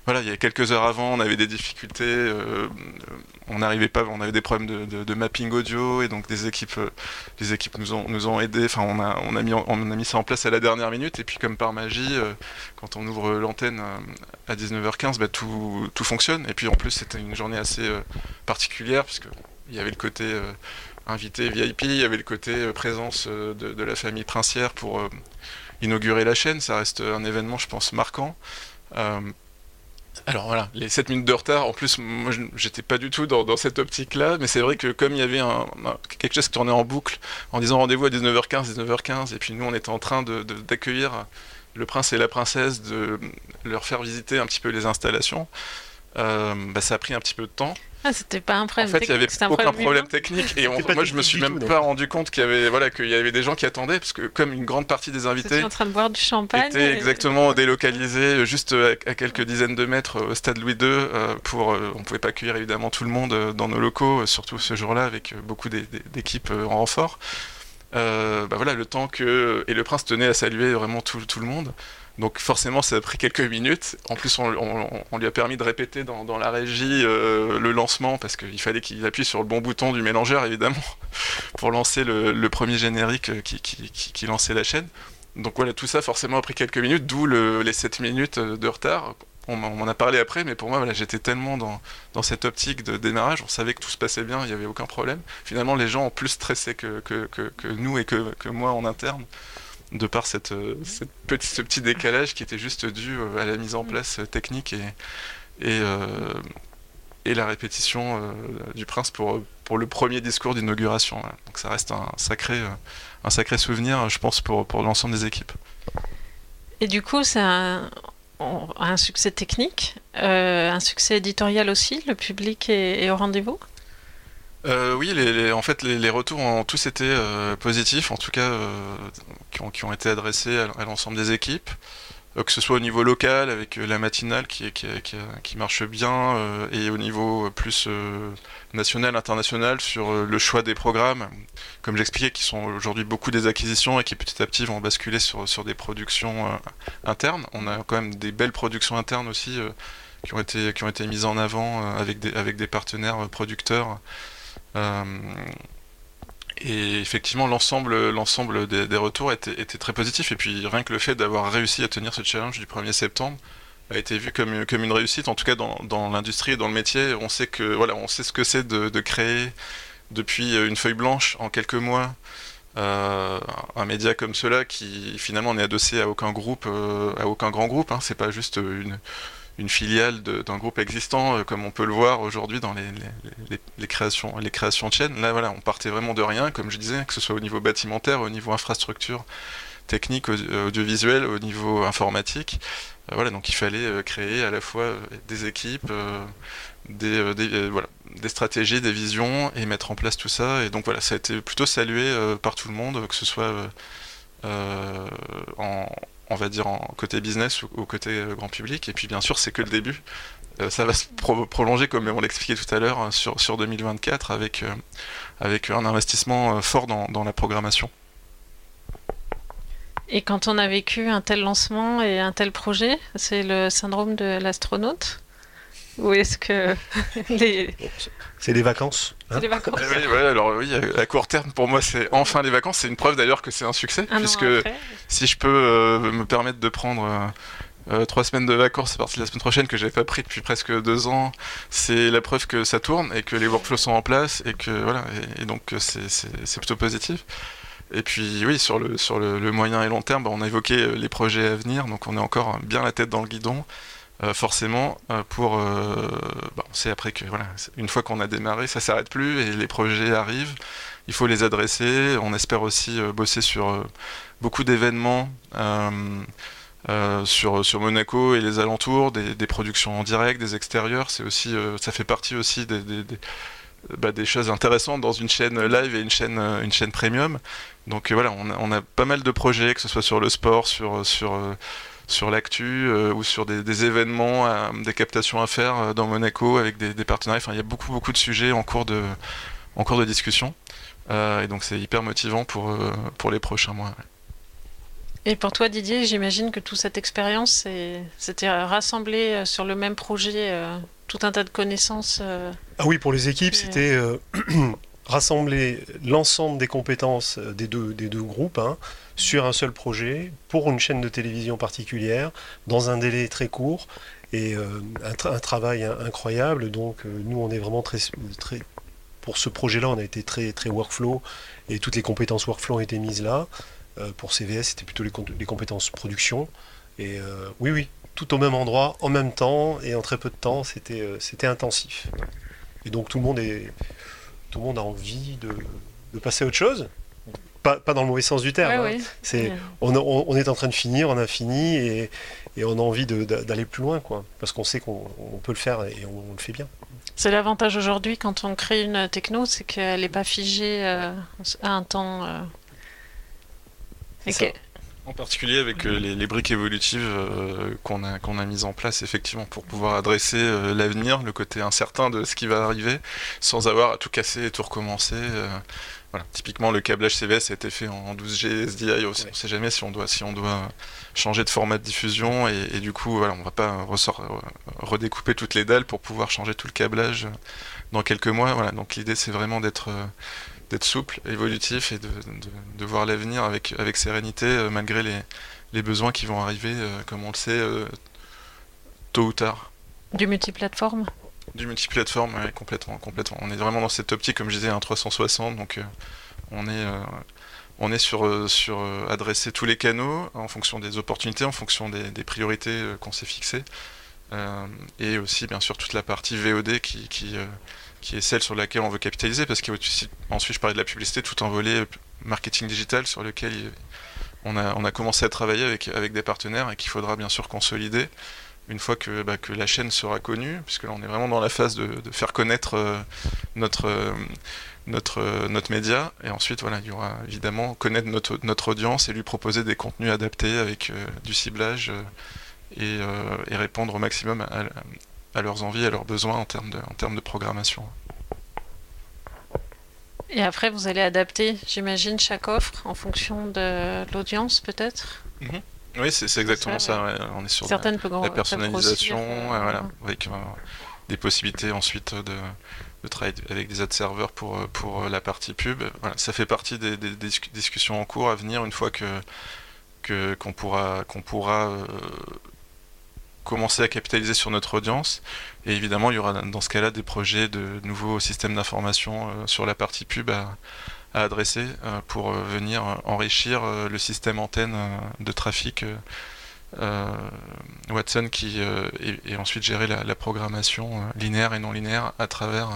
voilà, il y a quelques heures avant, on avait des difficultés, euh, on n'arrivait pas, on avait des problèmes de, mapping audio et donc des équipes, euh, les équipes nous ont nous ont aidés. Enfin, on a on a mis on a mis ça en place à la dernière minute et puis comme par magie, euh, quand on ouvre l'antenne à 19h15, bah, tout tout fonctionne. Et puis en plus, c'était une journée assez particulière puisque il y avait le côté invité VIP, il y avait le côté présence de, de, la famille princière pour inaugurer la chaîne. Ça reste un événement, je pense, marquant. Alors voilà, les 7 minutes de retard, en plus, moi j'étais pas du tout dans, cette optique-là, mais c'est vrai que comme il y avait un, quelque chose qui tournait en boucle en disant rendez-vous à 19h15, 19h15, et puis nous on était en train d'accueillir le prince et la princesse, de leur faire visiter un petit peu les installations, euh, bah, ça a pris un petit peu de temps. Ah, c'était pas un problème En fait, il n'y avait aucun problème, technique. Et moi, je me suis même pas rendu compte qu'il y avait, voilà, qu'il y avait des gens qui attendaient, parce que comme une grande partie des invités en train de boire du champagne, étaient exactement délocalisés juste à, quelques dizaines de mètres au stade Louis II, euh, pour, euh, on pouvait pas accueillir évidemment tout le monde euh, dans nos locaux, surtout ce jour-là avec beaucoup d'équipes en renfort. bah voilà, le temps que et le prince tenait à saluer vraiment tout, tout le monde. Donc forcément, ça a pris quelques minutes. En plus, on, lui a permis de répéter dans, la régie euh, le lancement parce qu'il fallait qu'il appuie sur le bon bouton du mélangeur, évidemment, pour lancer le, premier générique qui, lançait la chaîne. Donc voilà, tout ça forcément a pris quelques minutes, d'où les 7 minutes de retard on m'en a parlé après, mais pour moi, voilà, j'étais tellement dans, cette optique de démarrage, on savait que tout se passait bien, il n'y avait aucun problème. Finalement, les gens ont plus stressé que, nous et que, moi en interne, de par cette, cette petit, ce petit décalage qui était juste dû à la mise en mm. place technique et, et, et la répétition du prince pour, pour le premier discours d'inauguration. Donc ça reste un sacré, un sacré souvenir, je pense, pour, pour l'ensemble des équipes. Et du coup, c'est un, un, succès technique, euh, un succès éditorial aussi, le public est, au rendez-vous? Euh, oui, les, en fait, les, retours ont tous été euh, positifs, en tout cas, qui ont, qui, ont, été adressés à l'ensemble des équipes. Euh, que ce soit au niveau local avec euh, la matinale qui, qui, qui, marche bien euh, et au niveau plus national, international sur le choix des programmes, comme j'expliquais, qui sont aujourd'hui beaucoup des acquisitions et qui petit à petit vont basculer sur, sur des productions internes. On a quand même des belles productions internes aussi qui, ont été, qui ont été mises en avant avec, des, avec des partenaires producteurs. Et effectivement, l'ensemble, l'ensemble des, retours était, très positif. Et puis rien que le fait d'avoir réussi à tenir ce challenge du 1er septembre a été vu comme, une réussite. En tout cas, dans, l'industrie et dans le métier, on sait que voilà, on sait ce que c'est de, créer depuis une feuille blanche en quelques mois. Euh, un média comme cela qui finalement n'est adossé à aucun groupe, euh, à aucun grand groupe. Hein. C'est pas juste une, une filiale d'un groupe existant, euh, comme on peut le voir aujourd'hui dans les, les, créations, les créations de chaînes. Là, voilà, on partait vraiment de rien, comme je disais, que ce soit au niveau bâtimentaire, au niveau infrastructure technique, audiovisuel, au niveau informatique. Euh, voilà, donc il fallait euh, créer à la fois des équipes, des, des, voilà, des stratégies, des visions et mettre en place tout ça. Et donc voilà, ça a été plutôt salué par tout le monde, que ce soit en on va dire, en côté business ou, côté euh, grand public. Et puis, bien sûr, c'est que le début. Euh, ça va se prolonger, comme on l'expliquait tout à l'heure, sur, sur 2024 avec, euh, avec un investissement fort dans, dans la programmation. Et quand on a vécu un tel lancement et un tel projet, c'est le syndrome de l'astronaute? Ou est-ce que les... C'est des vacances. Hein des vacances. Eh oui, alors oui, à court terme, pour moi, c'est enfin les vacances. C'est une preuve d'ailleurs que c'est un succès, puisque si je peux euh, me permettre de prendre euh, euh, trois semaines de vacances à partir de la semaine prochaine que j'ai pas pris depuis presque deux ans, c'est la preuve que ça tourne et que les workflows sont en place et que voilà, et, donc c'est plutôt positif. Et puis oui, sur le, sur le, moyen et long terme, bah, on a évoqué les projets à venir, donc on est encore bien la tête dans le guidon. Euh, forcément, euh, pour. Euh, bah, après que, voilà, une fois qu'on a démarré, ça s'arrête plus et les projets arrivent. Il faut les adresser. On espère aussi bosser sur beaucoup d'événements. sur, sur Monaco et les alentours, des, productions en direct, des extérieurs, c'est aussi, ça fait partie aussi des, des, bah, des, choses intéressantes dans une chaîne live et une chaîne, une chaîne premium. Donc voilà, on a, on a, pas mal de projets, que ce soit sur le sport, sur, sur sur l'actu euh, ou sur des, événements, euh, des captations à faire euh, dans Monaco avec des, partenariats. Enfin, il y a beaucoup, beaucoup de sujets en cours de, en cours de discussion. et donc, c'est hyper motivant pour, pour les prochains mois. Et pour toi, Didier, j'imagine que toute cette expérience, c'était rassembler sur le même projet tout un tas de connaissances. Ah oui, pour les équipes, c'était rassembler l'ensemble des compétences des deux, des deux groupes. Hein, sur un seul projet, pour une chaîne de télévision particulière, dans un délai très court, et euh, un, travail incroyable. Donc euh, nous, on est vraiment très, très pour ce projet-là, on a été très, très workflow, et toutes les compétences workflow ont été mises là. Euh, pour CVS, c'était plutôt les, les, compétences production. Et oui, oui, tout au même endroit, en même temps, et en très peu de temps, c'était c'était intensif. Et donc tout le monde est tout le monde a envie de, de passer à autre chose pas, dans le mauvais sens du terme. Hein. C'est, on, est en train de finir, on a fini et, on a envie d'aller plus loin, quoi, parce qu'on sait qu'on peut le faire et on, le fait bien. C'est l'avantage aujourd'hui quand on crée une techno, c'est qu'elle n'est pas figée euh, à un temps. Euh, en particulier avec euh, les, briques évolutives qu'on a, qu'on a mises en place, effectivement, pour pouvoir adresser l'avenir, le côté incertain de ce qui va arriver, sans avoir à tout casser et tout recommencer. Voilà. Typiquement, le câblage CVS a été fait en 12G SDI. On ne sait jamais si on doit, si on doit changer de format de diffusion et, du coup, voilà, on va pas redécouper toutes les dalles pour pouvoir changer tout le câblage dans quelques mois. Voilà. Donc l'idée, c'est vraiment d'être d'être souple, évolutif et de, de, voir l'avenir avec, avec sérénité euh, malgré les, les, besoins qui vont arriver, euh, comme on le sait, euh, tôt ou tard. Du multiplateforme? Du multiplateforme, oui, complètement, complètement. On est vraiment dans cette optique, comme je disais, un 360, donc on est on est sur, sur adresser tous les canaux en fonction des opportunités, en fonction des, priorités qu'on s'est fixées. et aussi, bien sûr, toute la partie VOD qui, qui, qui est celle sur laquelle on veut capitaliser, parce qu'ensuite je parlais de la publicité, tout en volet marketing digital sur lequel on a, commencé à travailler avec, des partenaires et qu'il faudra bien sûr consolider une fois que, bah, que la chaîne sera connue, puisque là on est vraiment dans la phase de, faire connaître euh, notre, euh, euh, notre média, et ensuite voilà, il y aura évidemment connaître notre, audience et lui proposer des contenus adaptés avec du ciblage et, et, répondre au maximum à, à leurs envies, à leurs besoins en termes de, en termes de programmation. Et après, vous allez adapter, j'imagine, chaque offre en fonction de l'audience, peut-être? Mhm. Oui, c'est exactement ça. On est sur Certaines la, personnalisation, voilà, avec euh, des possibilités ensuite de, de, travailler avec des ad serveurs pour, pour la partie pub. Voilà, ça fait partie des, discussions en cours à venir une fois que qu'on pourra, qu'on pourra euh, commencer à capitaliser sur notre audience. Et évidemment, il y aura dans ce cas-là des projets de nouveaux systèmes d'information euh, sur la partie pub à, adresser euh, pour euh, venir enrichir le système antenne de trafic Watson qui et, ensuite gérer la, programmation linéaire et non linéaire à travers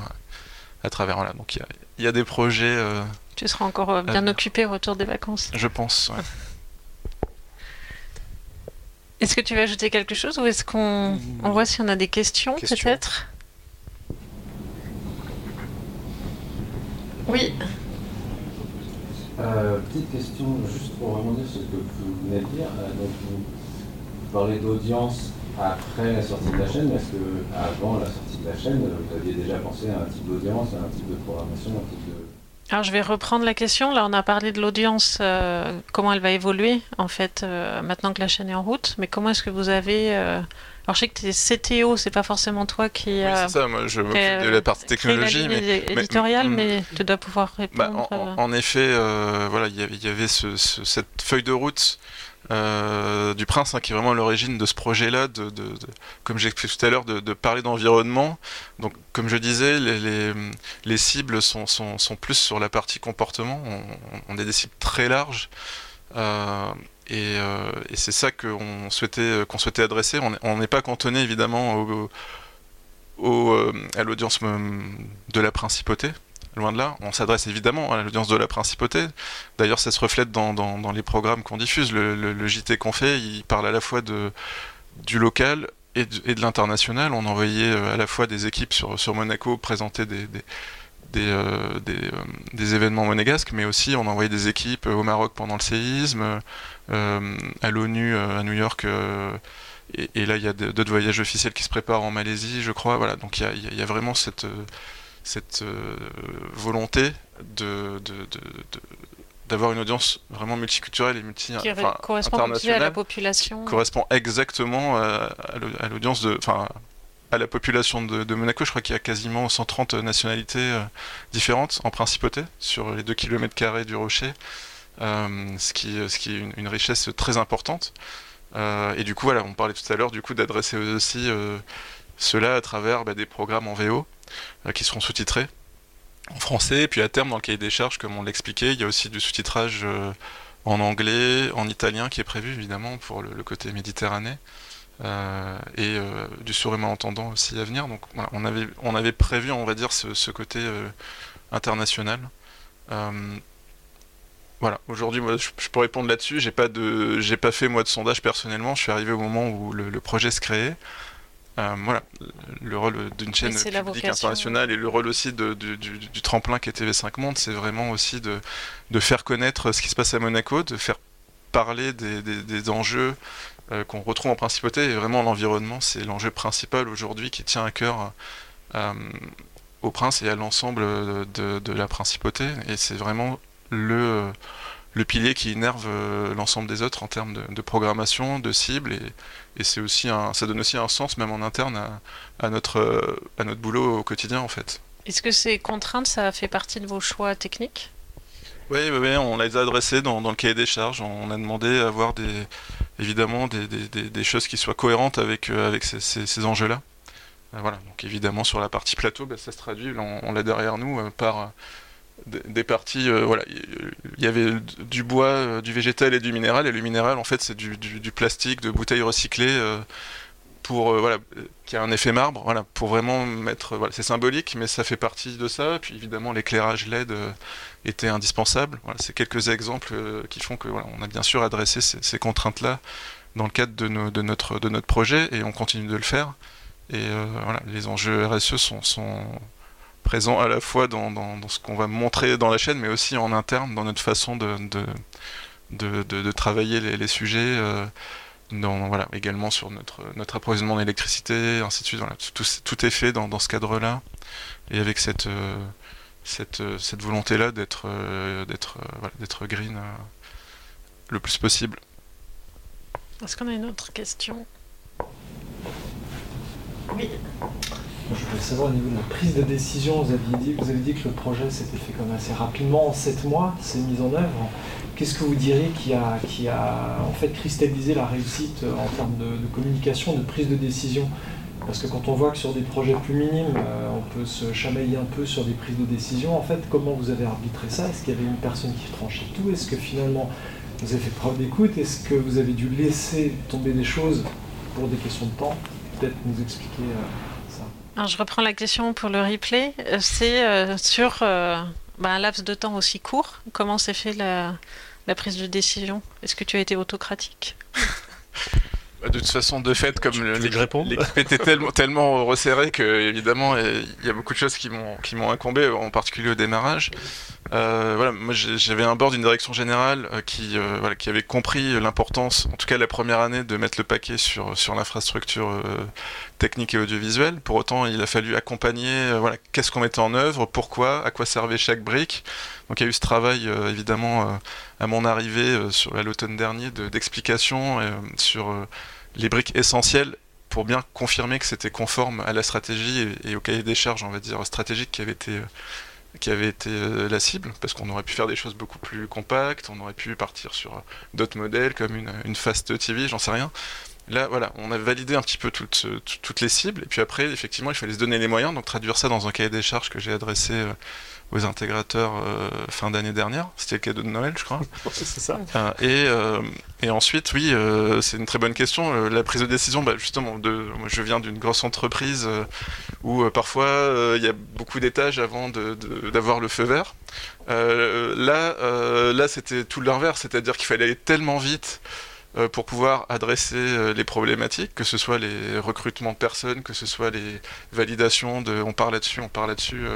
à travers voilà donc il y, a, des projets tu seras encore bien occupé au retour des vacances. Je pense est-ce que tu veux ajouter quelque chose ou est-ce qu'on on voit si on a des questions peut-être? Oui. Euh, petite question, juste pour rebondir sur ce que vous venez de dire. Euh, donc vous parlez d'audience après la sortie de la chaîne, est-ce que avant la sortie de la chaîne, vous aviez déjà pensé à un type d'audience, à un type de programmation, un type de alors je vais reprendre la question. Là, on a parlé de l'audience, euh, comment elle va évoluer en fait euh, maintenant que la chaîne est en route. Mais comment est-ce que vous avez euh, alors je sais que tu es CTO, c'est pas forcément toi qui. Oui, c'est ça. Moi, je m'occupe de la partie technologie, mais éditoriale, mais, tu dois pouvoir bah, répondre. en, effet, voilà, il y avait, cette feuille de route euh, du Prince, hein, qui est vraiment l'origine de ce projet-là, de, de, comme j'expliquais tout à l'heure, de, parler d'environnement. Donc, comme je disais, les, les, cibles sont, plus sur la partie comportement. On, a des cibles très larges. Euh, et, euh, et c'est ça qu'on souhaitait, qu'on souhaitait adresser. On n'est pas cantonné évidemment à l'audience de la principauté, loin de là. On s'adresse évidemment à l'audience de la principauté. D'ailleurs, ça se reflète dans, les programmes qu'on diffuse. Le, JT qu'on fait, il parle à la fois du local et de, l'international. On envoyait euh, à la fois des équipes sur, Monaco présenter euh, euh, des, événements monégasques, mais aussi on envoyait des équipes au Maroc pendant le séisme, à l'ONU à New York. Et, là, il y a d'autres voyages officiels qui se préparent en Malaisie, je crois. Voilà, donc il y a vraiment cette, cette euh, volonté de, d'avoir une audience vraiment multiculturelle et multi qui correspond à la population. correspond exactement à, l'audience de enfin à la population de, Monaco. Je crois qu'il y a quasiment 130 nationalités euh, différentes en principauté sur les 2 km carrés du rocher euh, ce qui ce qui est une, richesse très importante. Et du coup voilà on parlait tout à l'heure du coup d'adresser aussi cela à travers bah, des programmes en VO euh, qui seront sous-titrés en français, et puis à terme dans le cahier des charges, comme on l'expliquait, il y a aussi du sous-titrage euh, en anglais, en italien qui est prévu évidemment pour le, côté méditerranéen. Euh, et du sourd et malentendant aussi à venir. Donc voilà, on avait, prévu, on va dire, ce, côté international. voilà, aujourd'hui, moi, je, peux répondre là-dessus. J'ai pas pas fait moi de sondage personnellement. Je suis arrivé au moment où le projet se créait. Euh, voilà, le rôle d'une chaîne publique internationale et le rôle aussi de, du, tremplin qui est TV5 Monde, c'est vraiment aussi de, de, faire connaître ce qui se passe à Monaco, de faire parler des, des, enjeux euh, qu'on retrouve en principauté. Et vraiment l'environnement, c'est l'enjeu principal aujourd'hui qui tient à cœur euh, au prince et à l'ensemble de, de, la principauté. Et c'est vraiment le le pilier qui énerve euh, l'ensemble des autres en termes de, programmation, de cible, et, c'est aussi un, ça donne aussi un sens même en interne à, notre, euh, à notre boulot au quotidien en fait. Est-ce que ces contraintes, ça fait partie de vos choix techniques? Oui, on les a adressés dans, le cahier des charges. On a demandé à avoir des, évidemment des, choses qui soient cohérentes avec, avec ces, enjeux-là. Voilà, donc évidemment sur la partie plateau, bah, ça se traduit, on, l'a derrière nous par des parties, voilà, il y avait du bois, du végétal et du minéral, et le minéral en fait c'est du, plastique, de bouteilles recyclées pour euh, voilà qui a un effet marbre voilà pour vraiment mettre voilà c'est symbolique mais ça fait partie de ça puis évidemment l'éclairage LED euh, était indispensable voilà c'est quelques exemples euh, qui font que voilà on a bien sûr adressé ces, contraintes là dans le cadre de, de, notre de notre projet et on continue de le faire et voilà les enjeux RSE sont présents à la fois dans, dans, ce qu'on va montrer dans la chaîne mais aussi en interne dans notre façon de de, de, travailler les, les sujets voilà, également sur notre, notre approvisionnement d'électricité, ainsi de suite. tout, est fait dans, ce cadre-là, et avec cette, euh, cette, euh, cette volonté-là d'être euh, d'être d'être green le plus possible. Est-ce qu'on a une autre question? Oui. Je voulais savoir au niveau de la prise de décision, vous, avez dit que le projet s'était fait comme assez rapidement, en 7 mois, c'est mis en œuvre. Qu'est-ce que vous diriez qui a, en fait cristallisé la réussite en termes de, communication, de prise de décision? Parce que quand on voit que sur des projets plus minimes, euh, on peut se chamailler un peu sur des prises de décision, en fait, comment vous avez arbitré ça? Est-ce qu'il y avait une personne qui tranchait tout? Est-ce que finalement vous avez fait preuve d'écoute? Est-ce que vous avez dû laisser tomber des choses pour des questions de temps? Peut-être nous expliquer euh. Alors, je reprends la question pour le replay. Euh, c'est sur bah, un laps de temps aussi court, comment s'est fait la, la prise de décision? Est-ce que tu as été autocratique? Bah, de toute façon, de fait, comme l'équipe était tellement, tellement resserrée que évidemment, il y a beaucoup de choses qui m'ont qui m'ont incombé, en particulier au démarrage. Euh, voilà, j'avais un bord d'une direction générale euh, qui euh, qui avait compris l'importance, en tout cas la première année, de mettre le paquet sur l'infrastructure technique et audiovisuelle. Pour autant, il a fallu accompagner. voilà, qu'est-ce qu'on mettait en œuvre, pourquoi, à quoi servait chaque brique. Donc il y a eu ce travail évidemment à mon arrivée sur l'automne dernier d'explication sur les briques essentielles pour bien confirmer que c'était conforme à la stratégie et, au cahier des charges, on va dire, stratégique qui avait été, qui avait été euh, la cible, parce qu'on aurait pu faire des choses beaucoup plus compactes, on aurait pu partir sur euh, d'autres modèles comme une, une Fast TV, j'en sais rien. Là, voilà, on a validé un petit peu toutes, toutes les cibles, et puis après, effectivement, il fallait se donner les moyens, donc traduire ça dans un cahier des charges que j'ai adressé euh, aux intégrateurs euh, fin d'année dernière. C'était le cadeau de Noël, je crois. c'est ça. Euh, et, euh, et, ensuite, oui, c'est une très bonne question. la prise de décision, bah, justement, de, moi, je viens d'une grosse entreprise où parfois il y a beaucoup d'étages avant d'avoir le feu vert. là, là c'était tout l'inverse, c'est-à-dire qu'il fallait aller tellement vite pour pouvoir adresser les problématiques, que ce soit les recrutements de personnes, que ce soit les validations de on part là-dessus, on part là-dessus,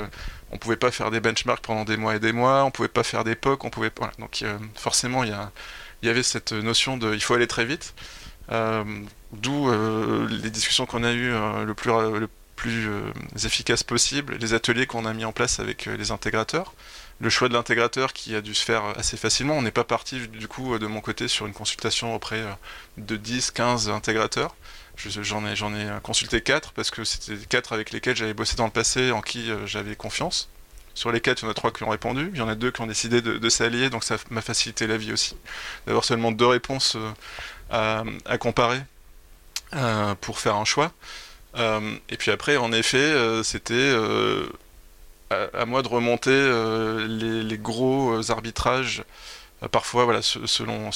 on pouvait pas faire des benchmarks pendant des mois et des mois, on pouvait pas faire d'époque, on pouvait. Donc euh, forcément, il y, avait cette notion de il faut aller très vite. Euh, d'où euh, les discussions qu'on a eues le plus, le plus possible, les ateliers qu'on a mis en place avec les intégrateurs, le choix de l'intégrateur qui a dû se faire assez facilement. On n'est pas parti du coup de mon côté sur une consultation auprès de 10, 15 intégrateurs. J'en ai, ai consulté quatre parce que c'était quatre avec lesquels j'avais bossé dans le passé, en qui euh, j'avais confiance. Sur les quatre, il y en a trois qui ont répondu, il y en a deux qui ont décidé de, s'allier, donc ça m'a facilité la vie aussi. D'avoir seulement deux réponses euh, à, comparer euh, pour faire un choix. et puis après, en effet, c'était à, moi de remonter les, gros arbitrages euh, parfois, voilà, selon,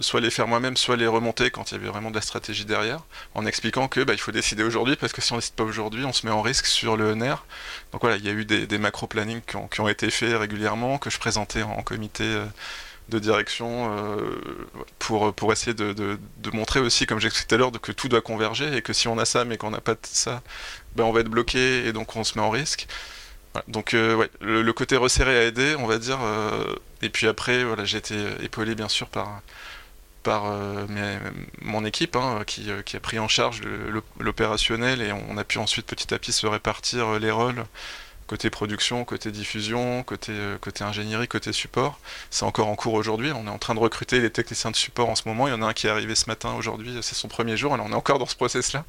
soit les faire moi-même, soit les remonter quand il y avait vraiment de la stratégie derrière, en expliquant que bah, il faut décider aujourd'hui, parce que si on décide pas aujourd'hui, on se met en risque sur le NR. Donc voilà, il y a eu des, macro-plannings qui ont, été faits régulièrement, que je présentais en, comité euh, de direction euh, pour, pour essayer de, montrer aussi, comme j'expliquais tout à l'heure, que tout doit converger et que si on a ça mais qu'on n'a pas ça, ben on va être bloqué et donc on se met en risque donc euh, ouais, le, côté resserré a aidé, on va dire. Euh, et puis après, voilà, j'ai été épaulé bien sûr par, par euh, mon équipe hein, qui, qui, a pris en charge l'opérationnel et on a pu ensuite petit à petit se répartir les rôles côté production, côté diffusion, côté, côté ingénierie, côté support. C'est encore en cours aujourd'hui. On est en train de recruter les techniciens de support en ce moment. Il y en a un qui est arrivé ce matin aujourd'hui, c'est son premier jour. Alors on est encore dans ce process-là.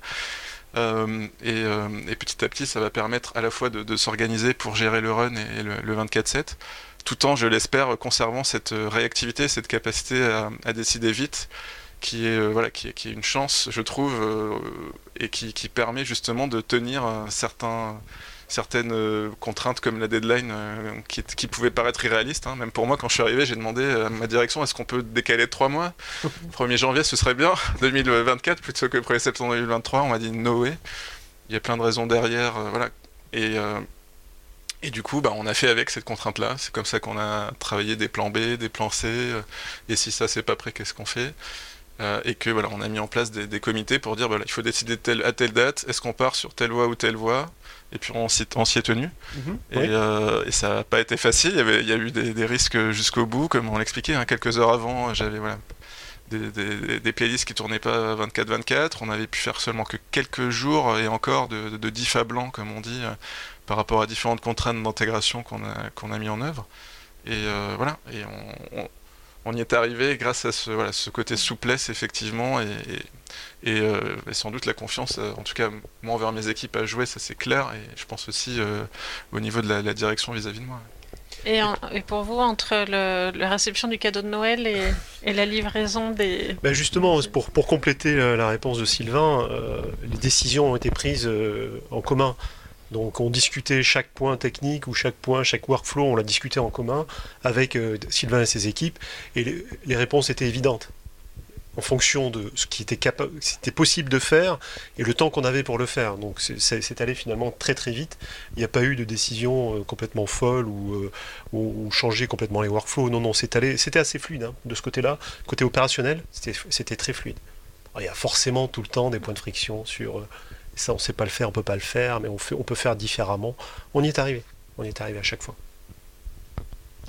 Euh, euh, et, petit à petit, ça va permettre à la fois de, s'organiser pour gérer le run et, le, 24/7, tout en, je l'espère, conservant cette réactivité, cette capacité à, décider vite, qui est, voilà, qui qui est, une chance, je trouve, et qui, qui, permet justement de tenir certains certaines euh, contraintes comme la deadline euh, qui, qui pouvaient paraître irréalistes. Hein. Même pour moi, quand je suis arrivé, j'ai demandé à ma direction est-ce qu'on peut décaler de trois mois? 1er janvier, ce serait bien. 2024 plutôt que 1er septembre 2023. On m'a dit no way. Il y a plein de raisons derrière. Euh, voilà. Et, et du coup, bah, on a fait avec cette contrainte-là. C'est comme ça qu'on a travaillé des plans B, des plans C. et si ça, c'est pas prêt, qu'est-ce qu'on fait? Et que voilà, on a mis en place des, comités pour dire voilà, il faut décider à telle date, est-ce qu'on part sur telle voie ou telle voie, et puis on s'y, est tenu. Mhm. Euh, et, ça n'a pas été facile, il y, avait, il y a eu des, risques jusqu'au bout, comme on l'expliquait, hein, quelques heures avant, j'avais voilà, des, playlists qui tournaient pas 24-24, on avait pu faire seulement que quelques jours, et encore de, de diffa blanc, comme on dit, euh, par rapport à différentes contraintes d'intégration qu'on a, qu'on a mis en œuvre. Et euh, voilà, et on, y est arrivé grâce à ce, voilà, ce côté souplesse, effectivement, et et, sans doute la confiance, euh, en tout cas moi envers mes équipes à jouer, ça c'est clair, et je pense aussi euh, au niveau de la, direction vis-à-vis de moi. Et, et, pour vous, entre la réception du cadeau de Noël et, la livraison des... Ben justement, pour, pour compléter la réponse de Sylvain, les décisions ont été prises en commun. Donc on discutait chaque point technique ou chaque point, chaque workflow, on l'a discuté en commun avec Sylvain et ses équipes, et les réponses étaient évidentes en fonction de ce qui était, possible de faire et le temps qu'on avait pour le faire. Donc c'est allé finalement très très vite. Il n'y a pas eu de décision euh, complètement folle euh, ou, ou, changer complètement les workflows. Non, non, c'était assez fluide hein, de ce côté-là. Côté opérationnel, c'était très fluide. il y a forcément tout le temps des points de friction sur euh, ça, on ne sait pas le faire, on ne peut pas le faire, mais on, peut faire différemment. On y est arrivé. On y est arrivé à chaque fois.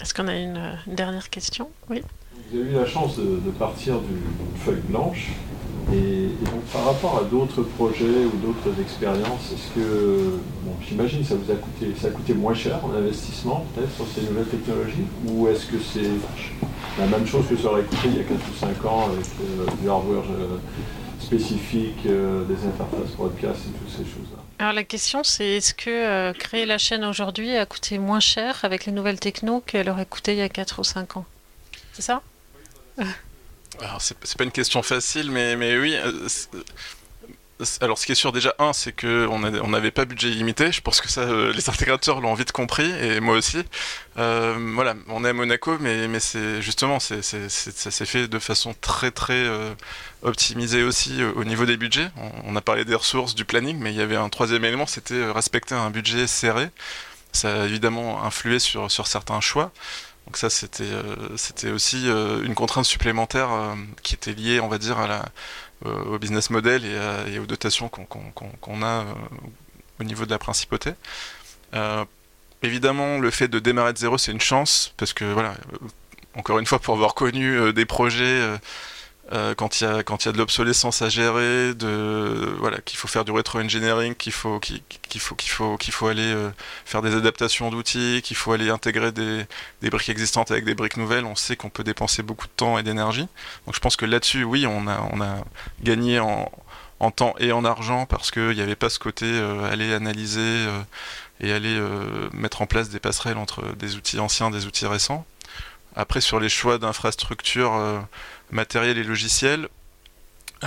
Est-ce qu'on a une dernière question? Oui. Vous avez eu la chance de, partir d'une feuille blanche. Et, donc par rapport à d'autres projets ou d'autres expériences, est-ce que, bon, j'imagine ça vous a coûté, ça a coûté moins cher en investissement peut-être sur ces nouvelles technologies, ou est-ce que c'est la même chose que ça aurait coûté il y a 4 ou 5 ans avec euh, du hardware euh, spécifique, euh, des interfaces broadcast et toutes ces choses-là? Alors la question c'est est-ce que créer la chaîne aujourd'hui a coûté moins cher avec les nouvelles techno qu'elle aurait coûté il y a 4 ou 5 ans? C'est ça? Alors, c'est pas une question facile, mais, mais oui. Euh, alors, ce qui est sûr, déjà, un, c'est qu'on n'avait pas budget illimité. Je pense que ça, euh, les intégrateurs l'ont vite compris, et moi aussi. Euh, voilà, on est à Monaco, mais, mais c'est justement, ça s'est fait de façon très, très optimisée aussi au niveau des budgets. On, a parlé des ressources, du planning, mais il y avait un troisième élément, c'était respecter un budget serré. Ça a évidemment influé sur, sur certains choix. Donc ça, c'était euh, aussi euh, une contrainte supplémentaire euh, qui était liée, on va dire, au business model et, aux dotations qu'on a au niveau de la principauté. évidemment, le fait de démarrer de zéro, c'est une chance, parce que, voilà, encore une fois, pour avoir connu des projets euh, quand il y a quand il y a de l'obsolescence à gérer, de voilà qu'il faut faire du rétro-engineering, qu'il faut qu'il faut qu'il faut qu'il faut aller euh, faire des adaptations d'outils, qu'il faut aller intégrer des, des, briques existantes avec des briques nouvelles. On sait qu'on peut dépenser beaucoup de temps et d'énergie. Donc je pense que là-dessus, oui, on a on a gagné en, en temps et en argent parce qu'il n'y avait pas ce côté euh, aller analyser et aller mettre en place des passerelles entre des outils anciens, des outils récents. Après, sur les choix d'infrastructures matériel et logiciel.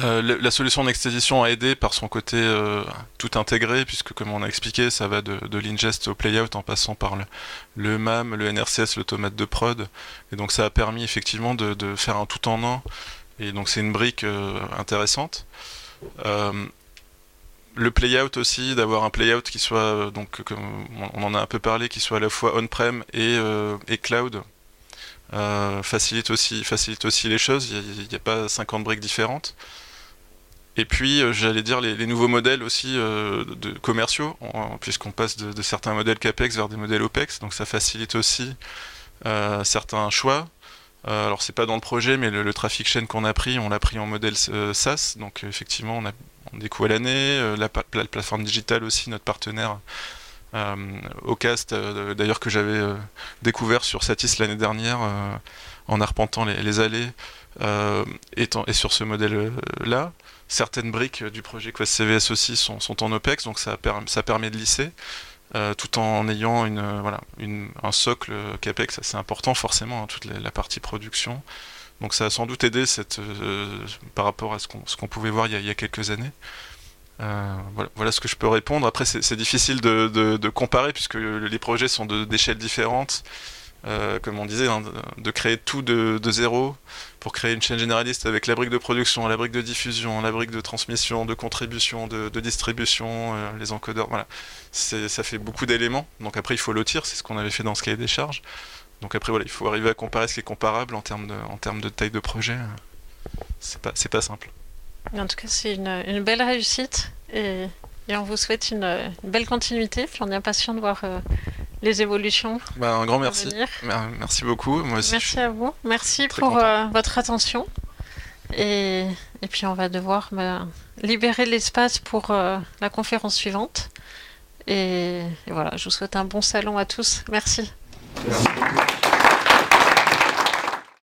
Euh, la solution d'extédition a aidé par son côté euh, tout intégré, puisque comme on a expliqué, ça va de, l'ingest au playout en passant par le, MAM, le NRCS, l'automate de prod. Et donc ça a permis effectivement de, faire un tout en un. Et donc c'est une brique euh, intéressante. le playout aussi, d'avoir un playout qui soit, donc comme on en a un peu parlé, qui soit à la fois on-prem et, cloud facilite, aussi, facilite aussi les choses, il n'y a, pas 50 briques différentes. Et puis, euh, j'allais dire les, nouveaux modèles aussi euh, commerciaux, puisqu'on passe de, certains modèles CAPEX vers des modèles OPEX, donc ça facilite aussi certains choix. alors, c'est pas dans le projet, mais le, traffic chain qu'on a pris, on l'a pris en modèle SaaS, donc effectivement, on a, des coûts à l'année. La, la, plateforme digitale aussi, notre partenaire, euh, au cast, euh, d'ailleurs que j'avais euh, découvert sur Satis l'année dernière en arpentant les, allées et, sur ce modèle-là. Certaines briques du projet Quest CVS aussi sont, en OPEX, donc ça, permet de lisser. tout en ayant voilà, un socle CAPEX assez important forcément, hein, toute la, partie production. Donc ça a sans doute aidé par rapport à ce qu'on pouvait voir il y, a, quelques années. Voilà, voilà, ce que je peux répondre. Après, c'est difficile de, comparer puisque les projets sont d'échelles différentes. Euh, comme on disait, hein, de, créer tout de, zéro pour créer une chaîne généraliste avec la brique de production, la brique de diffusion, la brique de transmission, de contribution, de, distribution, euh, les encodeurs, voilà. Ça fait beaucoup d'éléments. Donc après, il faut lotir, c'est ce qu'on avait fait dans ce cahier des charges. Donc après, voilà, il faut arriver à comparer ce qui est comparable en termes de, taille de projet. C'est pas simple. En tout cas, c'est une, belle réussite et, on vous souhaite une, belle continuité. Puis on est impatient de voir euh, les évolutions. Bah, un grand merci. Merci beaucoup. Moi aussi, merci à vous. Merci pour euh, votre attention. Et, et, puis on va devoir bah, libérer l'espace pour euh, la conférence suivante. Et, et, voilà, je vous souhaite un bon salon à tous. Merci. Merci.